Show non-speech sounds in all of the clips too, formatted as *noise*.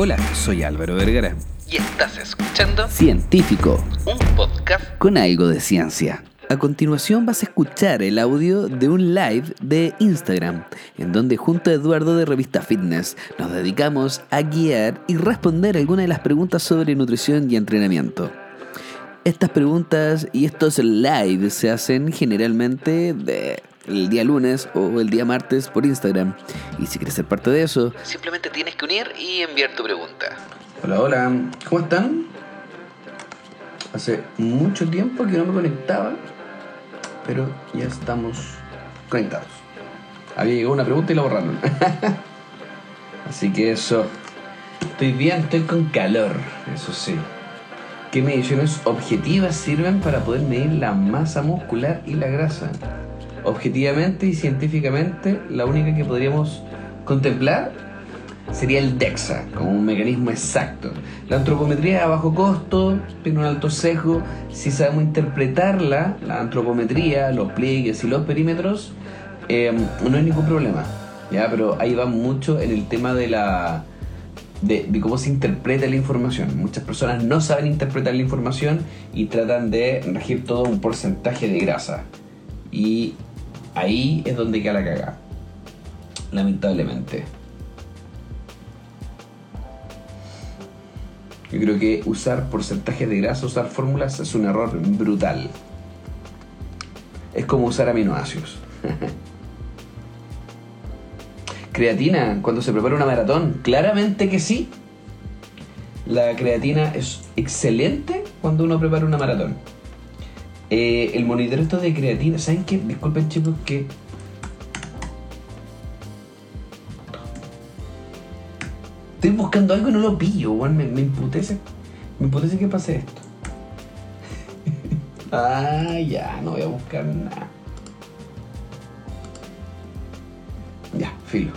Hola, soy Álvaro Vergara. Y estás escuchando Científico, un podcast con algo de ciencia. A continuación vas a escuchar el audio de un live de Instagram, en donde junto a Eduardo de Revista Fitness nos dedicamos a guiar y responder algunas de las preguntas sobre nutrición y entrenamiento. Estas preguntas y estos lives se hacen generalmente de el día lunes o el día martes por Instagram. Y si quieres ser parte de eso, simplemente tienes que unir y enviar tu pregunta. Hola, hola, ¿cómo están? Hace mucho tiempo que no me conectaba, pero ya estamos conectados. Había llegado una pregunta y la borraron. *laughs* Así que eso. Estoy bien, estoy con calor, eso sí. ¿Qué mediciones objetivas sirven para poder medir la masa muscular y la grasa? Objetivamente y científicamente, la única que podríamos contemplar sería el DEXA, como un mecanismo exacto. La antropometría a bajo costo, tiene un alto sesgo. Si sabemos interpretarla, la antropometría, los pliegues y los perímetros, eh, no hay ningún problema. ¿ya? Pero ahí va mucho en el tema de la de, cómo se interpreta la información. Muchas personas no saben interpretar la información y tratan de regir todo un porcentaje de grasa. Y ahí es donde queda la caga. Lamentablemente. Yo creo que usar porcentaje de grasa, usar fórmulas es un error brutal. Es como usar aminoácidos. *laughs* Creatina, cuando se prepara una maratón, claramente que sí. La creatina es excelente cuando uno prepara una maratón. Eh, el monitoreo de creatina, ¿saben qué? Disculpen chicos que... Estoy buscando algo y no lo pillo, me, me imputece. Me imputece que pase esto. *laughs* ah, ya, no voy a buscar nada. Ya, filo.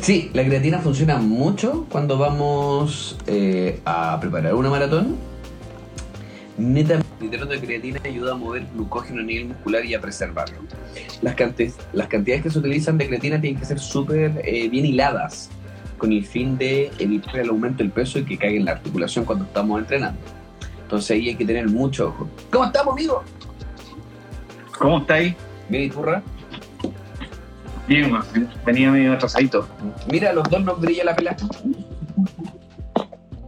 Sí, la creatina funciona mucho cuando vamos eh, a preparar una maratón. Netamente, el de creatina ayuda a mover glucógeno a nivel muscular y a preservarlo. Las, las cantidades que se utilizan de creatina tienen que ser súper eh, bien hiladas con el fin de evitar el aumento del peso y que caiga en la articulación cuando estamos entrenando. Entonces ahí hay que tener mucho ojo. ¿Cómo estamos, amigo? ¿Cómo estáis? Bien, ¿y turra? Bien, venía medio atrasadito. Mira, los dos nos brilla la pela.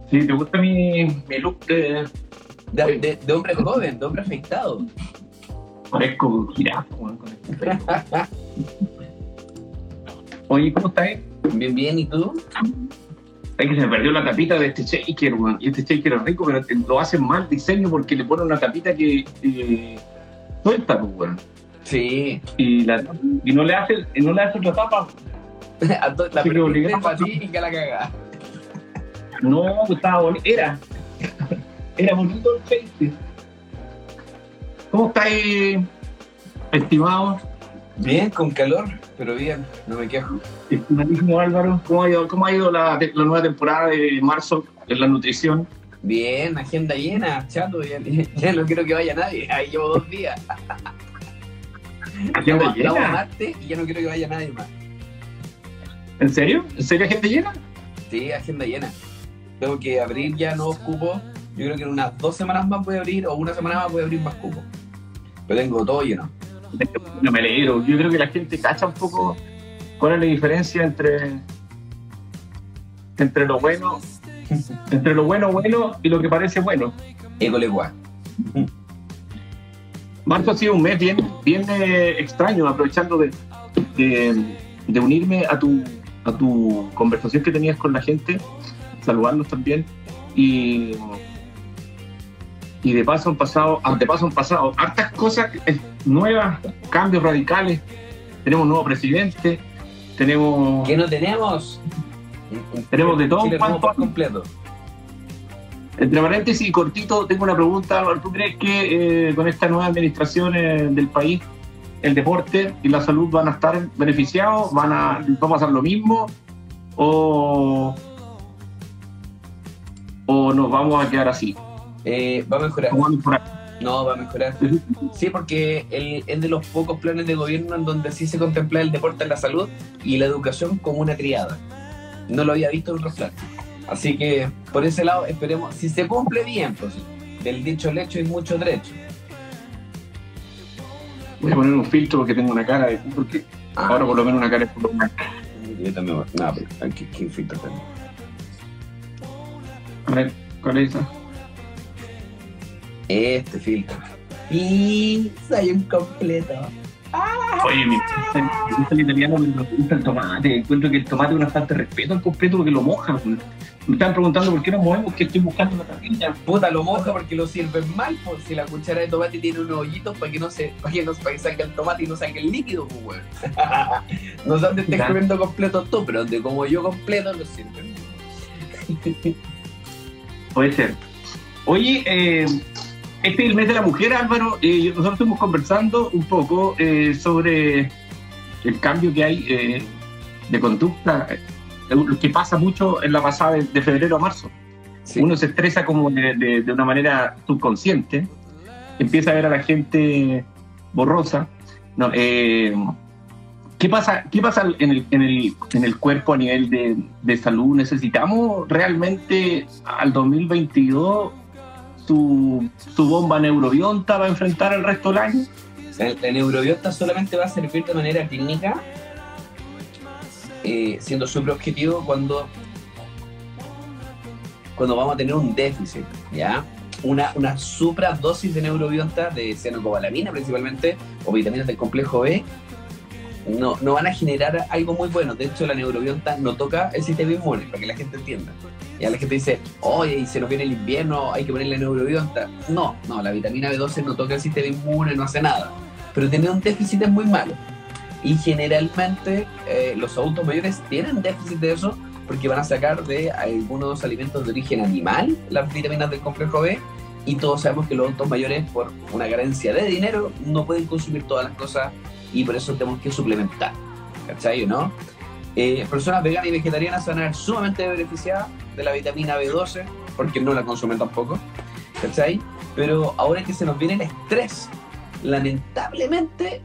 Sí, ¿te gusta mi, mi look de... De, de, hombre joven, de hombre afeitado? Parezco girafa, con este Oye, ¿cómo estás? Bien, bien, ¿y tú? Es que se me perdió la tapita de este shaker, weón. Y este shaker es rico, pero lo hacen mal diseño porque le ponen una tapita que eh, suelta, pues, weón. Sí. Y, la, y no le hace, no le hace otra tapa. *laughs* la primera para ti y que la caga. No, estaba bonito. Era. Era bonito el face. ¿Cómo estáis, estimado? Bien, con calor, pero bien, no me quejo. Estimadísimo Álvaro, ¿cómo ha ido, cómo ha ido la, la, nueva temporada de marzo en la nutrición? Bien, agenda llena, chato, ya, ya no quiero que vaya nadie, ahí llevo dos días. ¿Agenda llena? y ya no quiero que vaya nadie más. ¿En serio? ¿En serio agenda llena? Sí, agenda llena. Tengo que abrir ya nuevos cupos. Yo creo que en unas dos semanas más voy a abrir, o una semana más voy a abrir más cupos. Pero tengo todo lleno. No me alegro. Yo creo que la gente cacha un poco cuál es la diferencia entre entre lo bueno entre lo bueno bueno y lo que parece bueno. Ecolegua. Marzo ha sido un mes bien, bien eh, extraño, aprovechando de, de, unirme a tu, a tu conversación que tenías con la gente, saludarlos también. Y, y de paso han pasado, ah, de paso han pasado hartas cosas eh, nuevas, cambios radicales. Tenemos un nuevo presidente, tenemos. ¿Qué no tenemos? Tenemos de todo un completo. Entre paréntesis, cortito, tengo una pregunta. ¿Tú crees que eh, con esta nueva administración eh, del país, el deporte y la salud van a estar beneficiados? ¿Van a, ¿Va a pasar lo mismo? ¿O, o nos vamos a quedar así? Eh, va a mejorar. ¿Va a mejorar? No, va a mejorar. Sí, porque es de los pocos planes de gobierno en donde sí se contempla el deporte, la salud y la educación como una triada. No lo había visto en otros planes. Así que por ese lado esperemos, si se cumple bien, pues del dicho al hecho hay mucho derecho. Voy a poner un filtro porque tengo una cara de porque Ah, ahora por lo menos una cara es por Yo también voy- No, pero aquí, ¿qué filtro tengo? A ver, ¿cuál es esa? Este filtro. Y soy un completo. Oye, mi me gusta el italiano, pero me gusta el tomate. Encuentro que el tomate es una falta de respeto al completo porque lo moja. pues. Me están preguntando por qué nos movemos, que estoy buscando la tablilla. Puta, lo moja porque lo sirven mal, pues si la cuchara de tomate tiene unos hoyitos para que no se, para que no para que salga el tomate y no salga el líquido, pues *laughs* no sé dónde estés Ya. comiendo completo tú, pero donde como yo completo lo sirven. Puede ser. Oye, eh, este es el mes de la mujer, Álvaro. Eh, nosotros estuvimos conversando un poco eh, sobre el cambio que hay eh, de conducta, eh, lo que pasa mucho en la pasada de, de febrero a marzo. Sí. Uno se estresa como de, de- de una manera subconsciente, empieza a ver a la gente borrosa. No, eh, ¿qué, pasa, ¿Qué pasa en el, en el, en el cuerpo a nivel de, de salud? ¿Necesitamos realmente al 2022 su, su bomba neurobionta para enfrentar el resto del año? El, el neurobiota solamente va a servir de manera clínica, eh, siendo súper objetivo cuando, cuando vamos a tener un déficit, ¿ya? Una, una supradosis de neurobiota, de cianocobalamina principalmente, o vitaminas del complejo B, no, no van a generar algo muy bueno. De hecho, la neurobiota no toca el sistema inmune, para que la gente entienda. Ya la gente dice, oye, y se nos viene el invierno, hay que ponerle neurobiota. No, no, la vitamina B12 no toca el sistema inmune, no hace nada. Pero tener un déficit es muy malo. Y generalmente eh, los adultos mayores tienen déficit de eso porque van a sacar de algunos alimentos de origen animal las vitaminas del complejo B y todos sabemos que los adultos mayores por una carencia de dinero no pueden consumir todas las cosas y por eso tenemos que suplementar. ¿Cachai no? Eh, personas veganas y vegetarianas se van a ver sumamente beneficiadas de la vitamina B12 porque no la consumen tampoco. ¿Cachai? Pero ahora que se nos viene el estrés, lamentablemente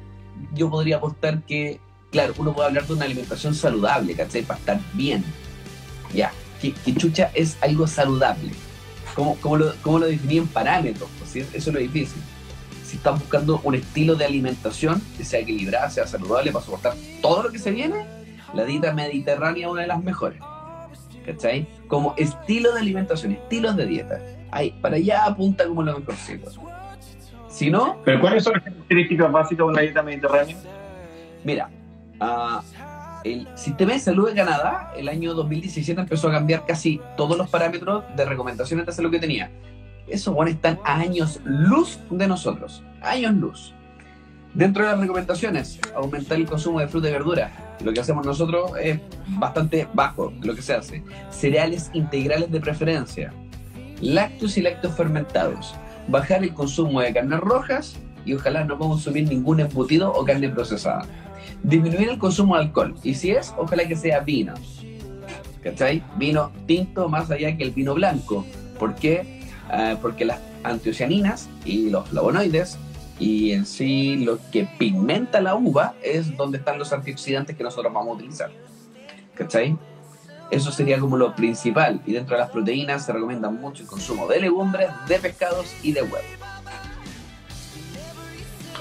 yo podría apostar que, claro, uno puede hablar de una alimentación saludable, ¿cachai? Para estar bien. Ya, que, que chucha es algo saludable. ¿Cómo, cómo lo, cómo lo definí en parámetros? Pues, ¿sí? Eso es lo difícil. Si estás buscando un estilo de alimentación que sea equilibrada, sea saludable para soportar todo lo que se viene, la dieta mediterránea es una de las mejores. ¿Cachai? Como estilo de alimentación, estilos de dieta. Ay, para allá apunta como lo mejorcito. Si no, ¿Pero cuáles son las características básicas de una dieta mediterránea? Mira, ah, el sistema de salud de Canadá el año 2017 empezó a cambiar casi todos los parámetros de recomendaciones de salud que tenía. Esos buenos están a años luz de nosotros, años luz. Dentro de las recomendaciones, aumentar el consumo de fruta y verdura. Lo que hacemos nosotros es bastante bajo lo que se hace. Cereales integrales de preferencia. Lácteos y lácteos fermentados. Bajar el consumo de carnes rojas y ojalá no consumir ningún embutido o carne procesada. Disminuir el consumo de alcohol. Y si es, ojalá que sea vino. ¿Cachai? Vino tinto más allá que el vino blanco. ¿Por qué? Ah, porque las antocianinas y los flavonoides y en sí lo que pigmenta la uva es donde están los antioxidantes que nosotros vamos a utilizar. ¿Cachai? Eso sería como lo principal. Y dentro de las proteínas se recomienda mucho el consumo de legumbres, de pescados y de huevos.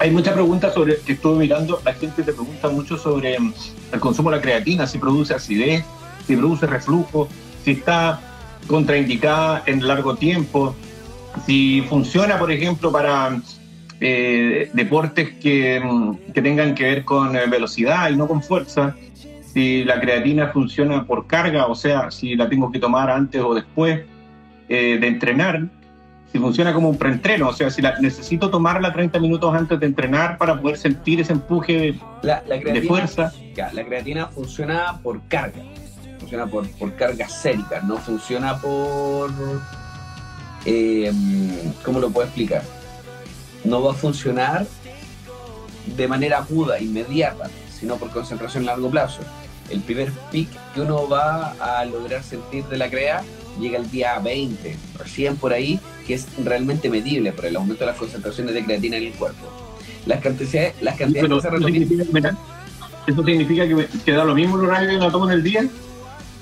Hay muchas preguntas sobre, que estuve mirando, la gente te pregunta mucho sobre mm, el consumo de la creatina, si produce acidez, si produce reflujo, si está contraindicada en largo tiempo, si funciona, por ejemplo, para eh, deportes que, mm, que tengan que ver con eh, velocidad y no con fuerza, si la creatina funciona por carga, o sea, si la tengo que tomar antes o después eh, de entrenar, si funciona como un preentreno, o sea, si la, necesito tomarla 30 minutos antes de entrenar para poder sentir ese empuje La, la de creatina, fuerza. la creatina funciona por carga. Funciona por, por carga sérica, no funciona por. eh, ¿Cómo lo puedo explicar? No va a funcionar de manera aguda, inmediata, sino por concentración a largo plazo. El primer pic que uno va a lograr sentir de la crea llega el día 20, recién por ahí, que es realmente medible por el aumento de las concentraciones de creatina en el cuerpo. Las cantidades, las cantidades que se eso significa, mira, eso significa que, me- que da lo mismo el horario que la tomo en el día.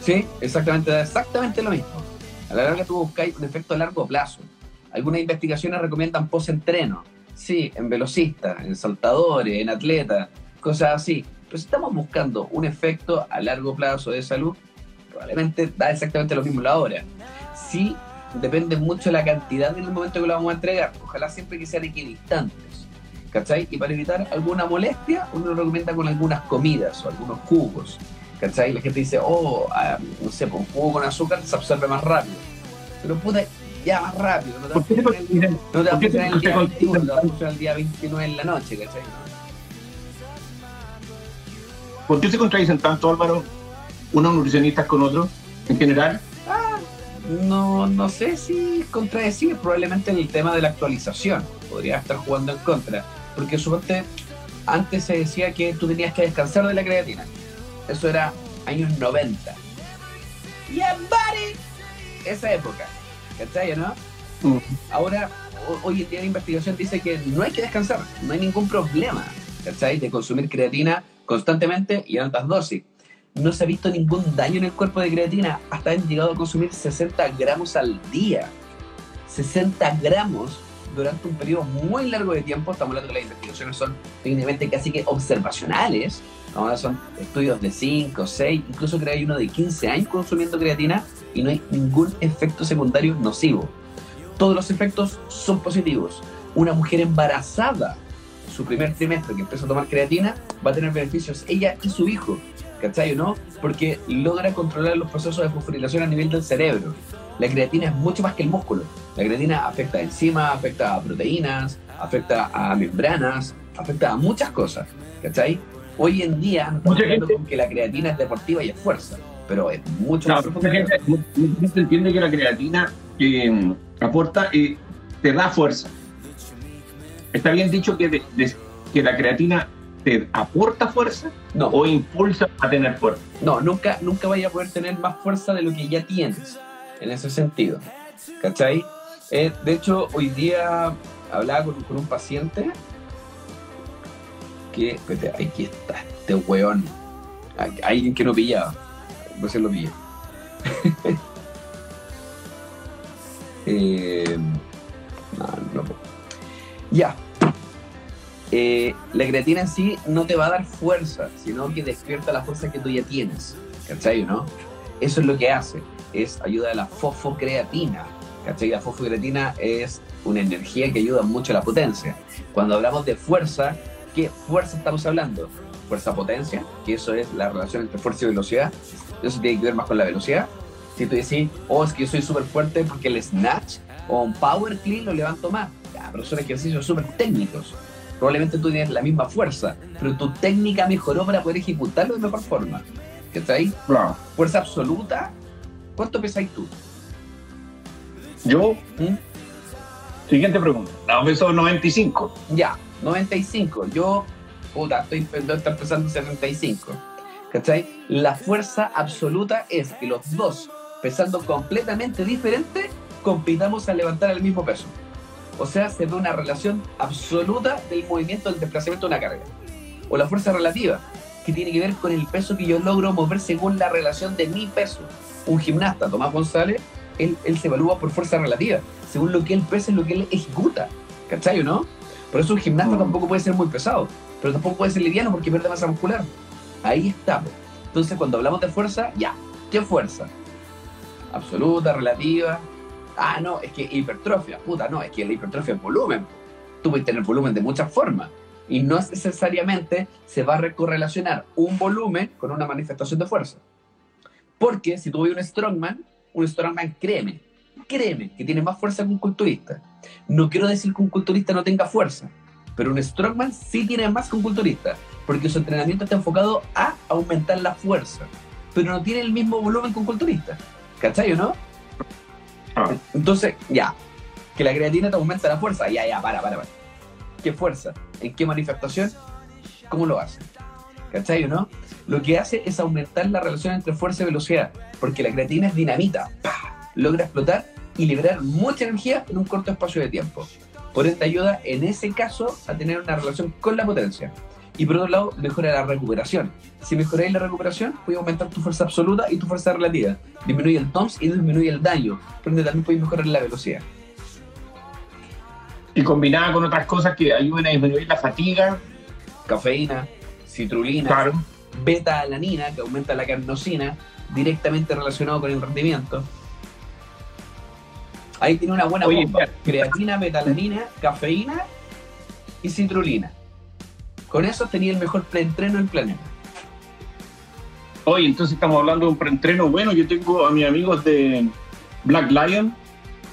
Sí, exactamente, exactamente lo mismo. A la larga tú buscáis un efecto a largo plazo. Algunas investigaciones recomiendan post-entreno. Sí, en velocistas, en saltadores, en atletas, cosas así. Pero si estamos buscando un efecto a largo plazo de salud, probablemente da exactamente lo mismo la hora. Sí, depende mucho de la cantidad en el momento que lo vamos a entregar. Ojalá siempre que sean equidistantes. ¿Cachai? Y para evitar alguna molestia, uno lo recomienda con algunas comidas o algunos jugos. ¿Cachai? La gente dice, oh, ah, no sé, con jugo con azúcar se absorbe más rápido. Pero puta, ya más rápido. No te va a ¿Por qué te funcionar el- día consideran 21, te va a el día 29 en la noche, ¿cachai? ¿Por qué se contradicen tanto, Álvaro, unos nutricionistas con otros en general? No, no sé si contradecir, probablemente el tema de la actualización podría estar jugando en contra, porque suponte antes se decía que tú tenías que descansar de la creatina, eso era años 90. Y en body, esa época, ¿cachai, no? Mm. Ahora, ho- hoy en día la investigación dice que no hay que descansar, no hay ningún problema, ¿cachai? De consumir creatina constantemente y en altas dosis. No se ha visto ningún daño en el cuerpo de creatina, hasta han llegado a consumir 60 gramos al día. 60 gramos durante un periodo muy largo de tiempo, estamos hablando que las investigaciones son técnicamente casi que observacionales, ahora son estudios de 5, 6, incluso creo hay uno de 15 años consumiendo creatina y no hay ningún efecto secundario nocivo todos los efectos son positivos. Una mujer embarazada, su primer trimestre que empieza a tomar creatina, va a tener beneficios ella y su hijo, ¿cachai o no? Porque logra controlar los procesos de fosforilación a nivel del cerebro. La creatina es mucho más que el músculo. La creatina afecta a enzimas, afecta a proteínas, afecta a membranas, afecta a muchas cosas, ¿cachai? Hoy en día Mucha gente- con que la creatina es deportiva y es fuerza, pero es mucho Claro, más mucha gente, mucha gente entiende que la creatina eh, aporta, eh, te da fuerza. Está bien dicho que, de- de- que la creatina te aporta fuerza No, o impulsa a tener fuerza. No, nunca, nunca vaya a poder tener más fuerza de lo que ya tienes, en ese sentido. ¿Cachai? Eh, de hecho, hoy día hablaba con, con un paciente que, espérate, aquí está, este weón, alguien que *laughs* no pillaba, no se lo. Eh, puedo. Ya. Eh, la creatina en sí no te va a dar fuerza, sino que despierta la fuerza que tú ya tienes. ¿Cachai, no? Eso es lo que hace. Es ayuda a la fosfocreatina. ¿Cachai? La fosfocreatina es una energía que ayuda mucho a la potencia. Cuando hablamos de fuerza, ¿qué fuerza estamos hablando? Fuerza-potencia, que eso es la relación entre fuerza y velocidad. Eso tiene que ver más con la velocidad. Si tú decís, oh, es que yo soy súper fuerte porque el snatch o un power clean lo levanto más. Ya, pero son ejercicios súper técnicos. Probablemente tú tienes la misma fuerza, pero tu técnica mejoró para poder ejecutarlo de mejor forma. ¿Cachai? Claro. Fuerza absoluta. ¿Cuánto pesáis tú? Yo, ¿Mm? siguiente pregunta. No, peso 95. Ya, 95. Yo, puta, estoy estoy empezando 75. ¿Cachai? La fuerza absoluta es que los dos, pesando completamente diferente, compitamos a levantar el mismo peso. O sea, se ve una relación absoluta del movimiento del desplazamiento de una carga. O la fuerza relativa, que tiene que ver con el peso que yo logro mover según la relación de mi peso. Un gimnasta, Tomás González, él, él se evalúa por fuerza relativa, según lo que él pesa es lo que él ejecuta. ¿Cachai o no? Por eso un gimnasta Mm. tampoco puede ser muy pesado, pero tampoco puede ser liviano porque pierde masa muscular. Ahí estamos. Entonces, cuando hablamos de fuerza, ya, ¿qué fuerza? Absoluta, relativa. Ah, no, es que hipertrofia. Puta, no, es que la hipertrofia es volumen. Tú puedes tener volumen de muchas formas. Y no necesariamente se va a correlacionar un volumen con una manifestación de fuerza. Porque si tú ves un strongman, un strongman, créeme, créeme que tiene más fuerza que un culturista. No quiero decir que un culturista no tenga fuerza, pero un strongman sí tiene más que un culturista, porque su entrenamiento está enfocado a aumentar la fuerza, pero no tiene el mismo volumen que un culturista. ¿Cachai o no? Ah. Entonces, ya, que la creatina te aumenta la fuerza, ya, ya, para, para, para. ¿Qué fuerza? ¿En qué manifestación? ¿Cómo lo hace? ¿Cachai o no? Lo que hace es aumentar la relación entre fuerza y velocidad, porque la creatina es dinamita, ¡pah! logra explotar y liberar mucha energía en un corto espacio de tiempo. Por ende ayuda en ese caso a tener una relación con la potencia. Y por otro lado, mejora la recuperación. Si mejoráis la recuperación, puedes aumentar tu fuerza absoluta y tu fuerza relativa. Disminuye el TOMS y disminuye el daño. Por ende, también puedes mejorar la velocidad. Y combinada con otras cosas que ayuden a disminuir la fatiga. Cafeína, citrulina, Claro. beta-alanina, que aumenta la carnosina, directamente relacionado con el rendimiento. Ahí tiene una buena Oye, bomba. Creatina, betalanina, cafeína y citrulina. Con eso tenía el mejor preentreno del planeta. Oye, entonces estamos hablando de un preentreno bueno. Yo tengo a mis amigos de Black Lion,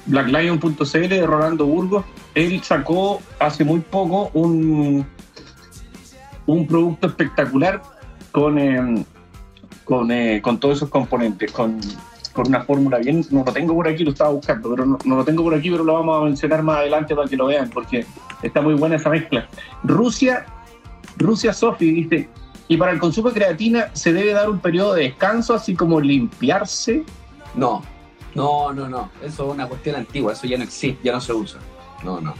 blacklion.cl de Rolando Burgos. Él sacó hace muy poco un, un producto espectacular con, eh, con, eh, con todos esos componentes, con, con una fórmula bien. No lo tengo por aquí, lo estaba buscando, pero no, no lo tengo por aquí, pero lo vamos a mencionar más adelante para que lo vean, porque está muy buena esa mezcla. Rusia, Rusia Sofi dice, y para el consumo de creatina se debe dar un periodo de descanso, así como limpiarse. No, no, no, no. Eso es una cuestión antigua. Eso ya no existe, ya no se usa. No, no.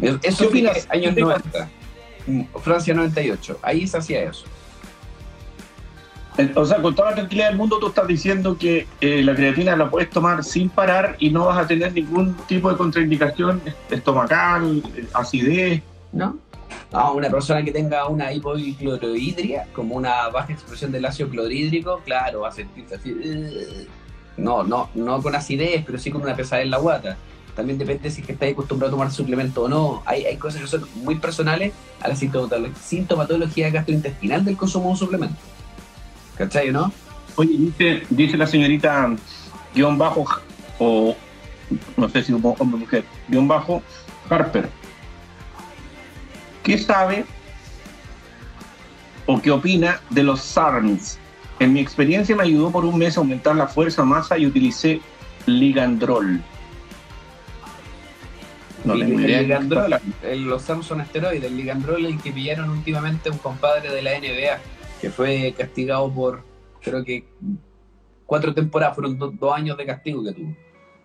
Eso ¿Qué opinas? años ¿Qué 90. Mm, Francia 98. Ahí se hacía eso. Eh, O sea, con toda la tranquilidad del mundo, tú estás diciendo que eh, la creatina la puedes tomar sin parar y no vas a tener ningún tipo de contraindicación estomacal, eh, acidez. ¿No? No, una persona que tenga una hipocloridria, como una baja expresión del ácido clorhídrico, claro, va a sentirse así. No, no, no con acidez, pero sí con una pesadez en la guata. También depende si es que estáis acostumbrado a tomar suplemento o no. Hay, hay cosas que son muy personales a la sintomatolo- sintomatología gastrointestinal del consumo de un suplemento. ¿Cachai, no? Oye, dice, dice la señorita guion bajo, o no sé si como hombre o mujer, guion bajo Harper. ¿Qué sabe o qué opina de los SARMs? En mi experiencia me ayudó por un mes a aumentar la fuerza, masa y utilicé ligandrol. No El- *laughs* el ligandrol, el- los Samson asteroides, el ligandrol el que pillaron últimamente un compadre de la NBA que fue castigado por, creo que cuatro temporadas, fueron do- dos años de castigo que tuvo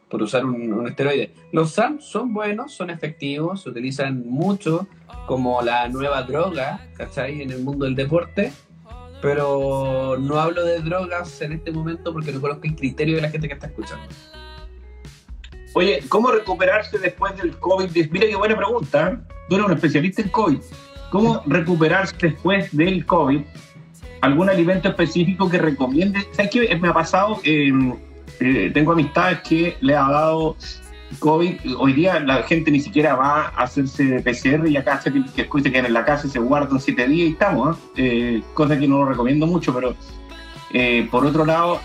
por usar un, esteroide. Los SAM son buenos, son efectivos, se utilizan mucho como la nueva droga, ¿cachai? En el mundo del deporte, pero no hablo de drogas en este momento porque no conozco el criterio de la gente que está escuchando. Oye, ¿cómo recuperarse después del COVID? Mira qué buena pregunta. ¿eh? Tú eres un especialista en COVID. ¿Cómo recuperarse después del COVID? ¿Algún alimento específico que recomiende? ¿Sabes qué me ha pasado? Eh, eh, tengo amistades que le ha dado COVID. Hoy día la gente ni siquiera va a hacerse PCR y acá se que que se quedan en la casa y se guardan siete días y estamos. ¿eh? Eh, cosa que no lo recomiendo mucho, pero eh, por otro lado,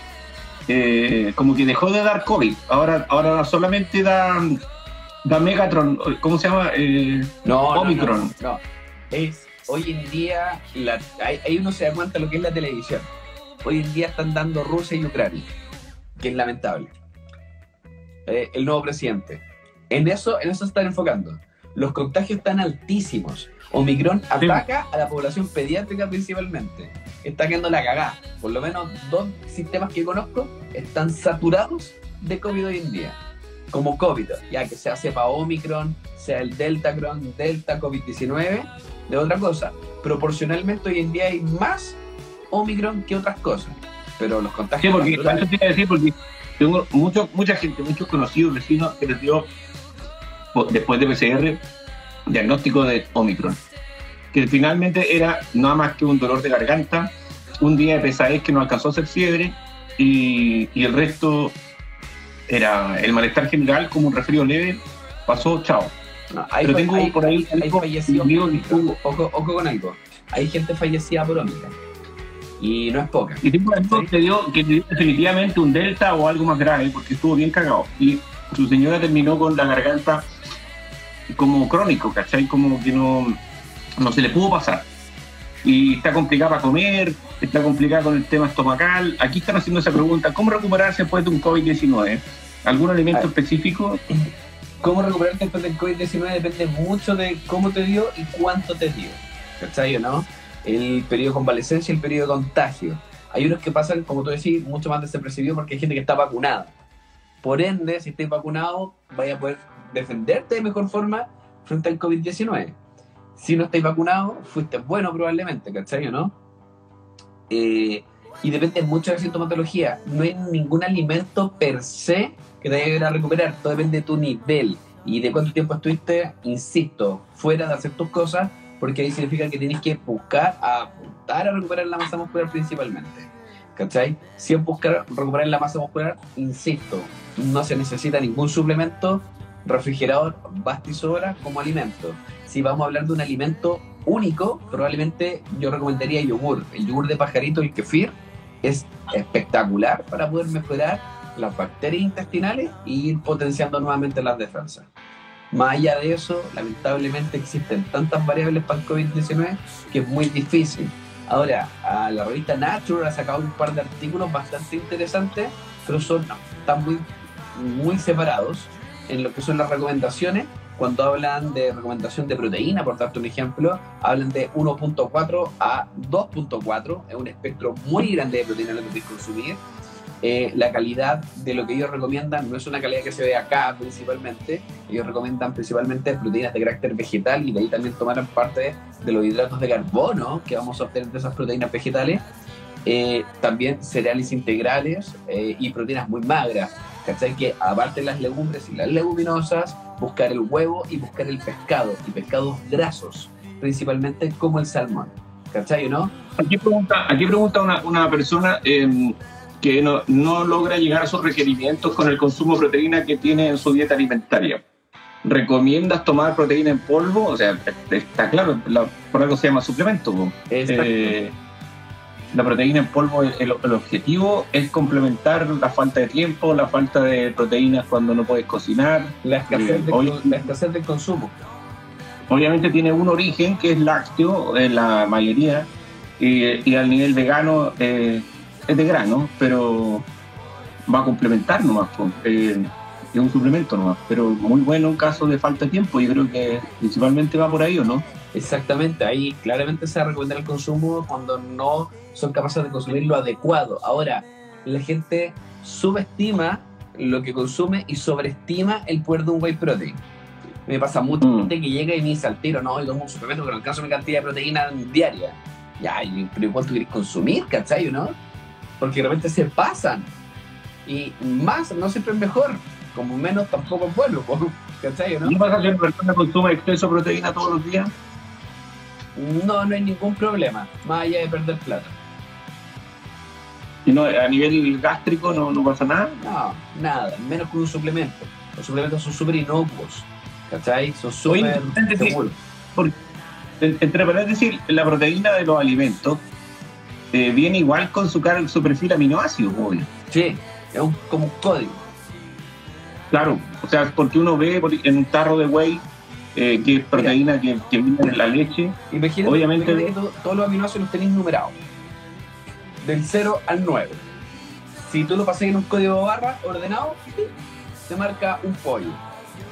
eh, como que dejó de dar COVID. Ahora, ahora solamente da, da Megatron, ¿cómo se llama? Eh, No, no, Omicron. No, no. Es, hoy en día, la, ahí, uno se da cuenta lo que es la televisión. Hoy en día están dando Rusia y Ucrania, que es lamentable. Eh, el nuevo presidente. En eso, en eso están enfocando. Los contagios están altísimos. Omicron ataca a la población pediátrica principalmente. Está quedando la cagada. Por lo menos dos sistemas que conozco están saturados de COVID hoy en día. Como COVID, ya que sea cepa Omicron, sea el Delta Cron, Delta COVID-19, de otra cosa. Proporcionalmente hoy en día hay más Omicron que otras cosas. Pero los sí, contagios porque naturales- te iba a decir, porque tengo mucho, mucha gente, muchos conocidos vecinos que les dio, después de PCR, diagnóstico de Omicron. Que finalmente era nada más que un dolor de garganta, un día de pesadez que no alcanzó a hacer fiebre y, y el resto era el malestar general como un resfrío leve, pasó, chao. No, hay, Pero tengo hay- por ahí hay fallecidos digo- Ojo, ojo con algo. Hay gente fallecida por Omicron. Y no es poca. Y tengo amigos que dio, que le dio definitivamente un delta o algo más grave, porque estuvo bien cagado. Y su señora terminó con la garganta como crónico, ¿cachai? Como que no, no se le pudo pasar. Y está complicada para comer, está complicada con el tema estomacal. Aquí están haciendo esa pregunta, ¿cómo recuperarse después de un COVID-19? ¿Algún alimento específico? *laughs* Cómo recuperarte después del COVID-19 depende mucho de cómo te dio y cuánto te dio. ¿Cachai o no? El periodo de convalescencia y el periodo de contagio. Hay unos que pasan, como tú decís, mucho más desapercibidos porque hay gente que está vacunada. Por ende, si estás vacunado, vaya a poder defenderte de mejor forma frente al COVID-19. Si no estáis vacunados, fuiste bueno probablemente, ¿cachai o no? Eh, y depende mucho de la sintomatología. No hay ningún alimento per se que te vaya a recuperar. Todo depende de tu nivel y de cuánto tiempo estuviste, insisto, fuera de hacer tus cosas, porque ahí significa que tienes que buscar a apuntar a recuperar la masa muscular principalmente. ¿Cachai? Si es buscar recuperar la masa muscular, insisto, no se necesita ningún suplemento, refrigerador, basta y sobra como alimento. Si vamos a hablar de un alimento único, probablemente yo recomendaría yogur. El yogur de pajarito, el kefir, es espectacular para poder mejorar las bacterias intestinales e ir potenciando nuevamente las defensas. Más allá de eso, lamentablemente existen tantas variables para el COVID-19 que es muy difícil. Ahora, a la revista Nature ha sacado un par de artículos bastante interesantes, pero son, están muy, muy separados en lo que son las recomendaciones. Cuando hablan de recomendación de proteína, por darte un ejemplo, hablan de 1.4 a 2.4, es un espectro muy grande de proteína que que consumir eh, la calidad de lo que ellos recomiendan no es una calidad que se ve acá principalmente, ellos recomiendan principalmente proteínas de carácter vegetal y de ahí también tomaron parte de los hidratos de carbono que vamos a obtener de esas proteínas vegetales, eh, también cereales integrales eh, y proteínas muy magras. ¿Cachai? Que aparte de las legumbres y las leguminosas, buscar el huevo y buscar el pescado, y pescados grasos, principalmente como el salmón. ¿Cachai no? Aquí pregunta, aquí pregunta una, una persona, eh, que no, no logra llegar a sus requerimientos con el consumo de proteína que tiene en su dieta alimentaria. ¿Recomiendas tomar proteína en polvo? O sea, está claro, la, por algo se llama suplemento. Eh, la proteína en polvo, el, el, objetivo es complementar la falta de tiempo, la falta de proteínas cuando no puedes cocinar. La escasez, eh, de, hoy, la escasez del consumo. Obviamente tiene un origen que es lácteo en la mayoría y, y al nivel vegano eh, es de grano, pero va a complementar nomás. Eh, es un suplemento nomás, pero muy bueno en caso de falta de tiempo. Yo creo que principalmente va por ahí, ¿o no? Exactamente, ahí claramente se recomienda el consumo cuando no son capaces de consumir lo adecuado. Ahora, la gente subestima lo que consume y sobreestima el poder de un whey protein. Me pasa mucho mm. gente que llega y me dice al tiro, no, yo un suplemento que no alcanzo mi cantidad de proteína diaria. Ya, pero ¿cuánto quieres consumir, cachai, no? Porque de repente se pasan. Y más no siempre es mejor, como menos tampoco es bueno, *laughs* ¿cachai? ¿no? ¿No pasa si una persona consume exceso de proteína todos los días? No, no hay ningún problema, más allá de perder plata. ¿Y no, a nivel gástrico no, no pasa nada? No, nada, menos con un suplemento. Los suplementos son súper inocuos, ¿cachai? Son súper seguros. Entre paréntesis, la proteína de los alimentos eh, viene igual con su, su perfil aminoácido, obvio. Sí, es un, como un código. Claro, o sea, porque uno ve en un tarro de whey eh, que es proteína que, que, viene en la leche. Imagínate, obviamente. que todos los aminoácidos los tenéis numerados. Del 0 al 9. Si tú lo pasas en un código barra ordenado, te marca un pollo.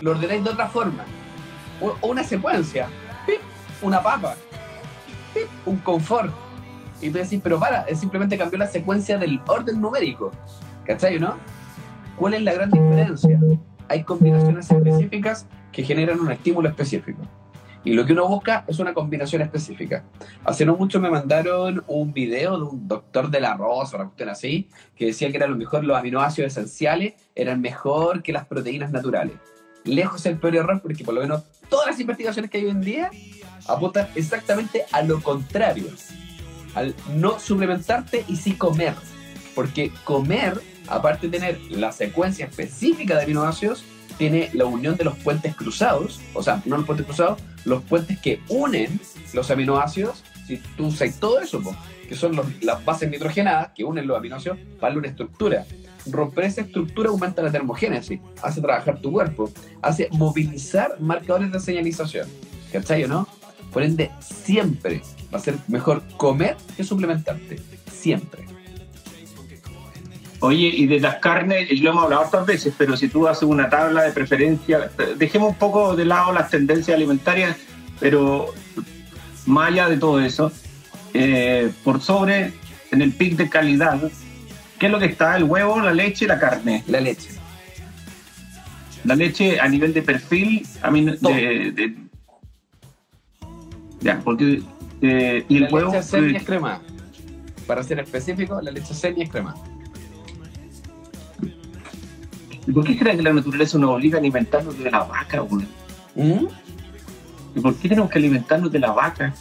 Lo ordenáis de otra forma. O una secuencia. Una papa. Un confort y tú decís, pero para, es simplemente cambió la secuencia del orden numérico. ¿Cachai, no? ¿Cuál es la gran diferencia? Hay combinaciones específicas que generan un estímulo específico. Y lo que uno busca es una combinación específica. Hace no mucho me mandaron un video de un doctor del arroz o una cuestión así, que decía que era lo mejor, los aminoácidos esenciales eran mejor que las proteínas naturales. Lejos el peor error, porque por lo menos todas las investigaciones que hay hoy en día apuntan exactamente a lo contrario al no suplementarte y sí comer. Porque comer, aparte de tener la secuencia específica de aminoácidos, tiene la unión de los puentes cruzados, o sea, no los puentes cruzados, los puentes que unen los aminoácidos, si tú usas todo eso, que son las bases nitrogenadas que unen los aminoácidos para una estructura. Romper esa estructura aumenta la termogénesis, hace trabajar tu cuerpo, hace movilizar marcadores de señalización. ¿Cachai o no? Por ende, siempre va a ser mejor comer que suplementarte. Siempre. Oye, y de las carnes, lo hemos hablado otras veces, pero si tú haces una tabla de preferencia, dejemos un poco de lado las tendencias alimentarias, pero más allá de todo eso, eh, por sobre, en el pic de calidad, ¿qué es lo que está? ¿El huevo, la leche, la carne? La leche. La leche a nivel de perfil, a mí, de, Ya, porque. eh, y la huevo. leche semi eh, es crema. Para ser específico, la leche semi es crema. ¿Por qué crees que la naturaleza nos obliga a alimentarnos de la vaca, güey? ¿Mm? ¿Y por qué tenemos que alimentarnos de la vaca?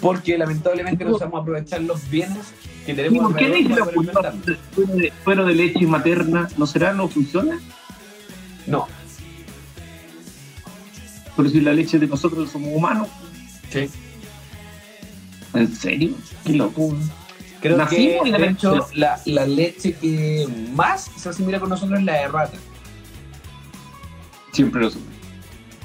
Porque lamentablemente no sabemos aprovechar los bienes que ¿Y tenemos por qué dice la fuera de, de leche materna? ¿No será? ¿No funciona? No. Pero si la leche de nosotros somos humanos, Sí. ¿en serio? Qué loco. Creo Nacimos que, de leche- hecho, la, la leche que más se asimila con nosotros es la de rata. Siempre lo supe.